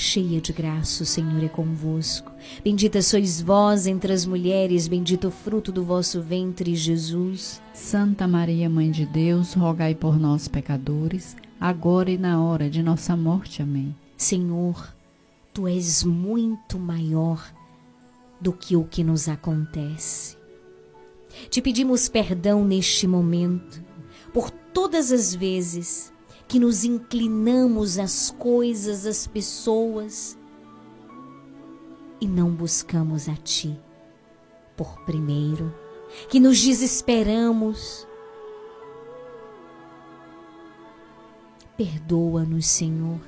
A: cheia de graça, o Senhor é convosco. Bendita sois vós entre as mulheres, bendito o fruto do vosso ventre, Jesus.
X: Santa Maria, Mãe de Deus, rogai por nós, pecadores, agora e na hora de nossa morte. Amém.
A: Senhor, tu és muito maior do que o que nos acontece. Te pedimos perdão neste momento por todas as vezes que nos inclinamos às coisas, às pessoas e não buscamos a Ti por primeiro, que nos desesperamos. Perdoa-nos, Senhor,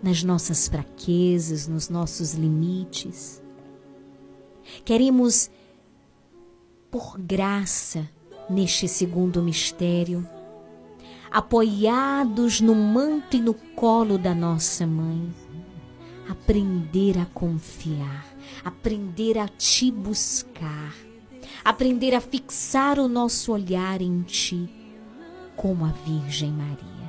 A: nas nossas fraquezas, nos nossos limites. Queremos, por graça, neste segundo mistério, apoiados no manto e no colo da nossa mãe. Aprender a confiar, aprender a te buscar, aprender a fixar o nosso olhar em ti, como a Virgem Maria.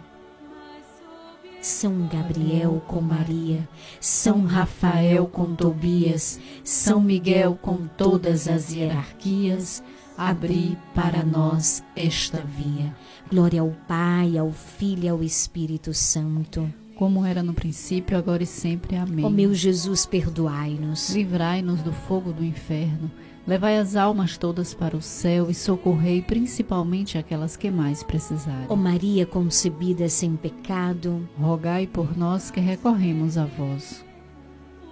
A: São Gabriel com Maria, São Rafael com Tobias, São Miguel com todas as hierarquias, abri para nós esta via. Glória ao Pai, ao Filho e ao Espírito Santo.
X: Como era no princípio, agora e sempre. Amém.
A: Ó meu Jesus, perdoai-nos.
X: Livrai-nos do fogo do inferno. Levai as almas todas para o céu e socorrei principalmente aquelas que mais precisarem.
A: Ó Maria concebida sem pecado,
X: rogai por nós que recorremos a vós.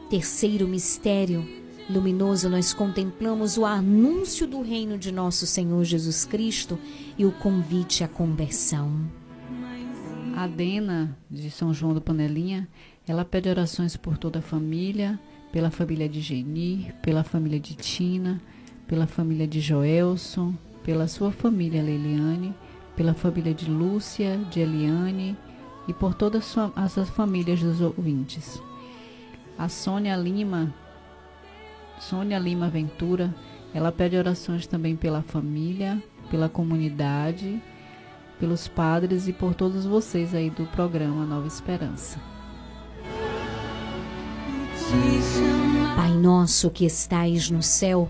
A: Terceiro mistério luminoso, nós contemplamos o anúncio do reino de nosso Senhor Jesus Cristo e o convite à conversão.
X: A Dena, de São João do Panelinha, ela pede orações por toda a família, pela família de Geni, pela família de Tina, pela família de Joelson, pela sua família Leiliane, pela família de Lúcia, de Eliane e por todas as famílias dos ouvintes. A Sônia Lima Sônia Lima Ventura, ela pede orações também pela família, pela comunidade, pelos padres e por todos vocês aí do programa Nova Esperança.
A: Pai nosso que estais no céu,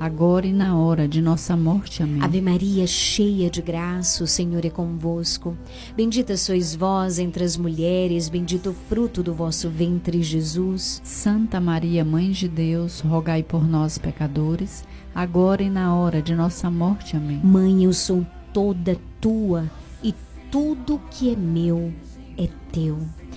X: agora e na hora de nossa morte. Amém.
A: Ave Maria, cheia de graça, o Senhor é convosco. Bendita sois vós entre as mulheres, bendito o fruto do vosso ventre, Jesus.
X: Santa Maria, Mãe de Deus, rogai por nós, pecadores, agora e na hora de nossa morte. Amém.
A: Mãe, eu sou toda tua e tudo que é meu é teu.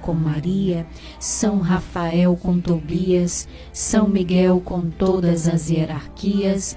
A: com Maria, São Rafael com Tobias, São Miguel com todas as hierarquias,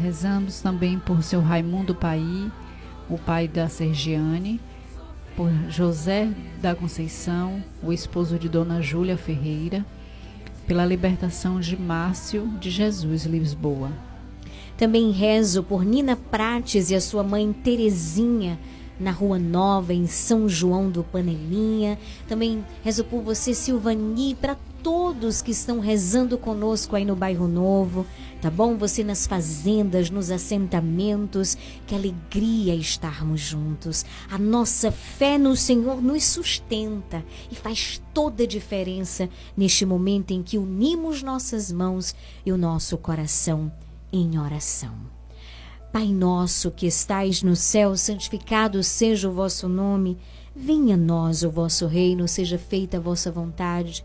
X: Rezamos também por seu Raimundo Pai, o pai da Sergiane, por José da Conceição, o esposo de Dona Júlia Ferreira, pela libertação de Márcio de Jesus Lisboa.
A: Também rezo por Nina Prates e a sua mãe Terezinha, na Rua Nova, em São João do Panelinha. Também rezo por você, Silvani, para todos que estão rezando conosco aí no Bairro Novo, tá bom? Você nas fazendas, nos assentamentos, que alegria estarmos juntos. A nossa fé no Senhor nos sustenta e faz toda a diferença neste momento em que unimos nossas mãos e o nosso coração em oração. Pai nosso que estais no céu, santificado seja o vosso nome. Venha a nós o vosso reino, seja feita a vossa vontade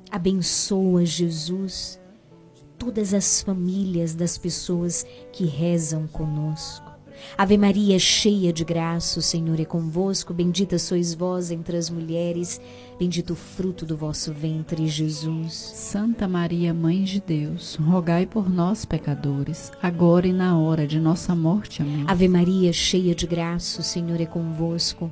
A: Abençoa, Jesus, todas as famílias das pessoas que rezam conosco. Ave Maria, cheia de graça, o Senhor é convosco. Bendita sois vós entre as mulheres. Bendito o fruto do vosso ventre, Jesus.
X: Santa Maria, Mãe de Deus, rogai por nós, pecadores, agora e na hora de nossa morte. Amém.
A: Ave Maria, cheia de graça, o Senhor é convosco.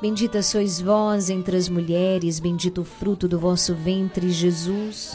A: Bendita sois vós entre as mulheres, bendito o fruto do vosso ventre, Jesus.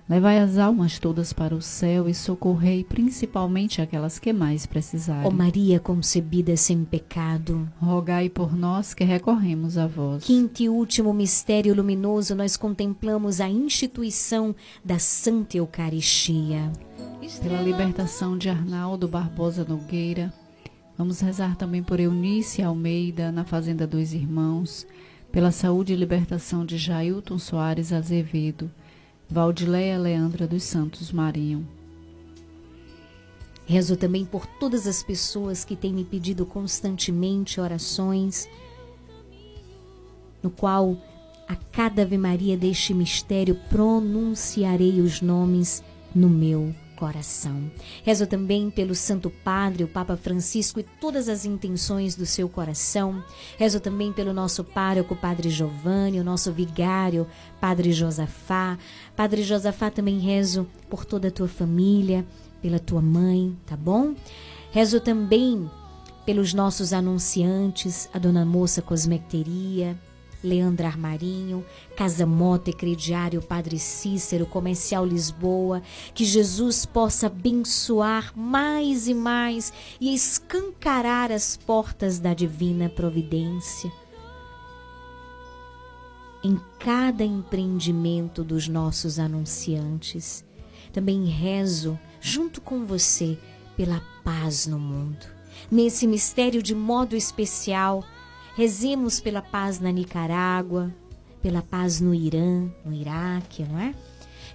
X: Levai as almas todas para o céu e socorrei principalmente aquelas que mais precisarem.
A: Ó Maria concebida sem pecado.
X: Rogai por nós que recorremos a vós.
A: Quinto e último mistério luminoso, nós contemplamos a instituição da Santa Eucaristia.
X: Pela libertação de Arnaldo Barbosa Nogueira, vamos rezar também por Eunice Almeida, na Fazenda dos Irmãos, pela saúde e libertação de Jailton Soares Azevedo, Valdileia Leandra dos Santos Marinho.
A: Rezo também por todas as pessoas que têm me pedido constantemente orações, no qual a cada Ave Maria deste mistério pronunciarei os nomes no meu coração. Rezo também pelo Santo Padre, o Papa Francisco e todas as intenções do seu coração. Rezo também pelo nosso pároco, Padre Giovanni, o nosso vigário, Padre Josafá. Padre Josafá, também rezo por toda a tua família, pela tua mãe, tá bom? Rezo também pelos nossos anunciantes, a Dona Moça Cosmecteria, Leandra Armarinho, Casa Mota e Crediário Padre Cícero, Comercial Lisboa, que Jesus possa abençoar mais e mais e escancarar as portas da divina providência em cada empreendimento dos nossos anunciantes. Também rezo junto com você pela paz no mundo. Nesse mistério de modo especial, Rezemos pela paz na Nicarágua, pela paz no Irã, no Iraque, não é?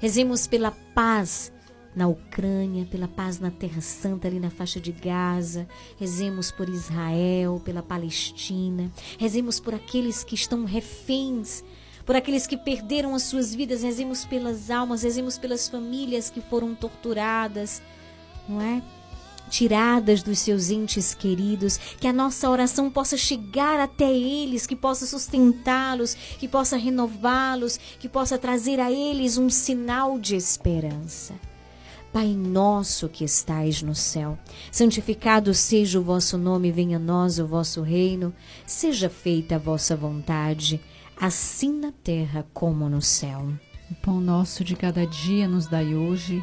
A: Rezemos pela paz na Ucrânia, pela paz na Terra Santa, ali na faixa de Gaza. Rezemos por Israel, pela Palestina. Rezemos por aqueles que estão reféns, por aqueles que perderam as suas vidas. Rezemos pelas almas, rezemos pelas famílias que foram torturadas, não é? Tiradas dos seus entes queridos, que a nossa oração possa chegar até eles, que possa sustentá-los, que possa renová-los, que possa trazer a eles um sinal de esperança. Pai nosso que estais no céu, santificado seja o vosso nome, venha a nós o vosso reino, seja feita a vossa vontade, assim na terra como no céu.
X: O pão nosso de cada dia nos dai hoje,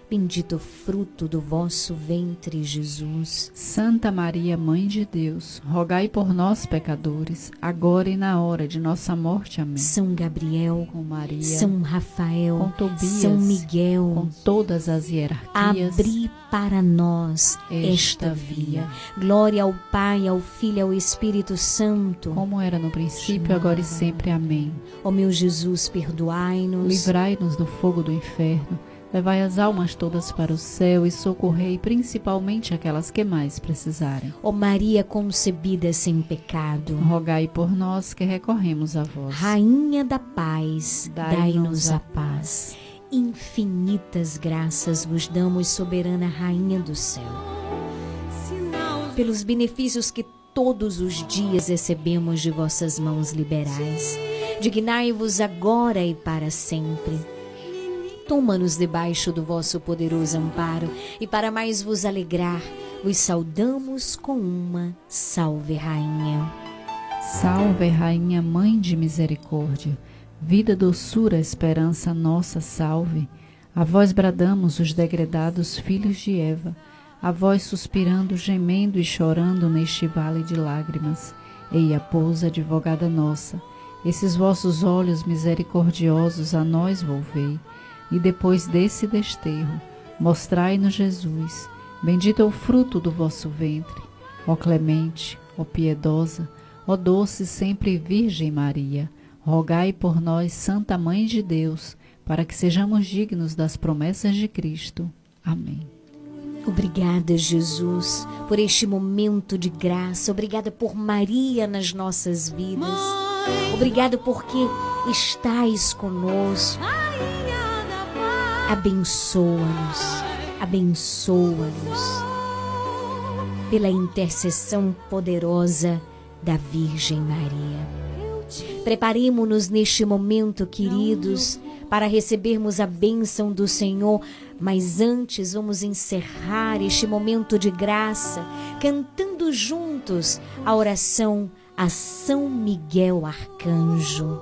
A: Bendito o fruto do vosso ventre, Jesus.
X: Santa Maria, Mãe de Deus, rogai por nós, pecadores, agora e na hora de nossa morte. Amém.
A: São Gabriel,
X: com Maria,
A: São Rafael,
X: com Tobias,
A: São Miguel,
X: com todas as hierarquias,
A: abri para nós esta,
X: esta
A: via. Glória ao Pai, ao Filho e ao Espírito Santo,
X: como era no princípio, agora e sempre. Amém.
A: Ó meu Jesus, perdoai-nos.
X: Livrai-nos do fogo do inferno. Levai as almas todas para o céu e socorrei principalmente aquelas que mais precisarem.
A: Ó Maria concebida sem pecado,
X: rogai por nós que recorremos a vós.
A: Rainha da paz, dai-nos a paz. Infinitas graças vos damos, soberana Rainha do céu. Pelos benefícios que todos os dias recebemos de vossas mãos liberais. Dignai-vos agora e para sempre toma-nos debaixo do vosso poderoso amparo, e para mais vos alegrar, vos saudamos com uma salve, Rainha.
X: Salve, Rainha, Mãe de Misericórdia, vida, doçura, esperança nossa, salve. A vós bradamos os degredados filhos de Eva, a vós suspirando, gemendo e chorando neste vale de lágrimas. Eia, pousa, advogada nossa, esses vossos olhos misericordiosos a nós volvei e depois desse desterro, mostrai-nos Jesus. Bendito é o fruto do vosso ventre, ó clemente, ó piedosa, ó doce sempre Virgem Maria. Rogai por nós, Santa Mãe de Deus, para que sejamos dignos das promessas de Cristo. Amém.
A: Obrigada, Jesus, por este momento de graça. Obrigada por Maria nas nossas vidas. Obrigada porque estais conosco. Abençoa-nos, abençoa-nos pela intercessão poderosa da Virgem Maria. Preparemos-nos neste momento, queridos, para recebermos a bênção do Senhor. Mas antes vamos encerrar este momento de graça cantando juntos a oração a São Miguel Arcanjo.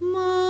Y: Mãe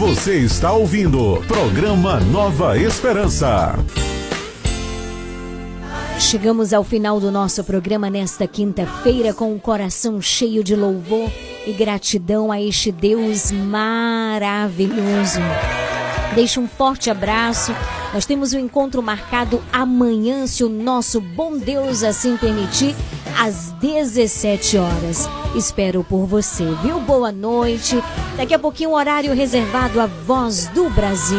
H: Você está ouvindo programa Nova Esperança.
A: Chegamos ao final do nosso programa nesta quinta-feira com o coração cheio de louvor e gratidão a este Deus maravilhoso. Deixo um forte abraço. Nós temos um encontro marcado amanhã, se o nosso bom Deus assim permitir, às 17 horas. Espero por você, viu? Boa noite. Daqui a pouquinho, horário reservado à Voz do Brasil.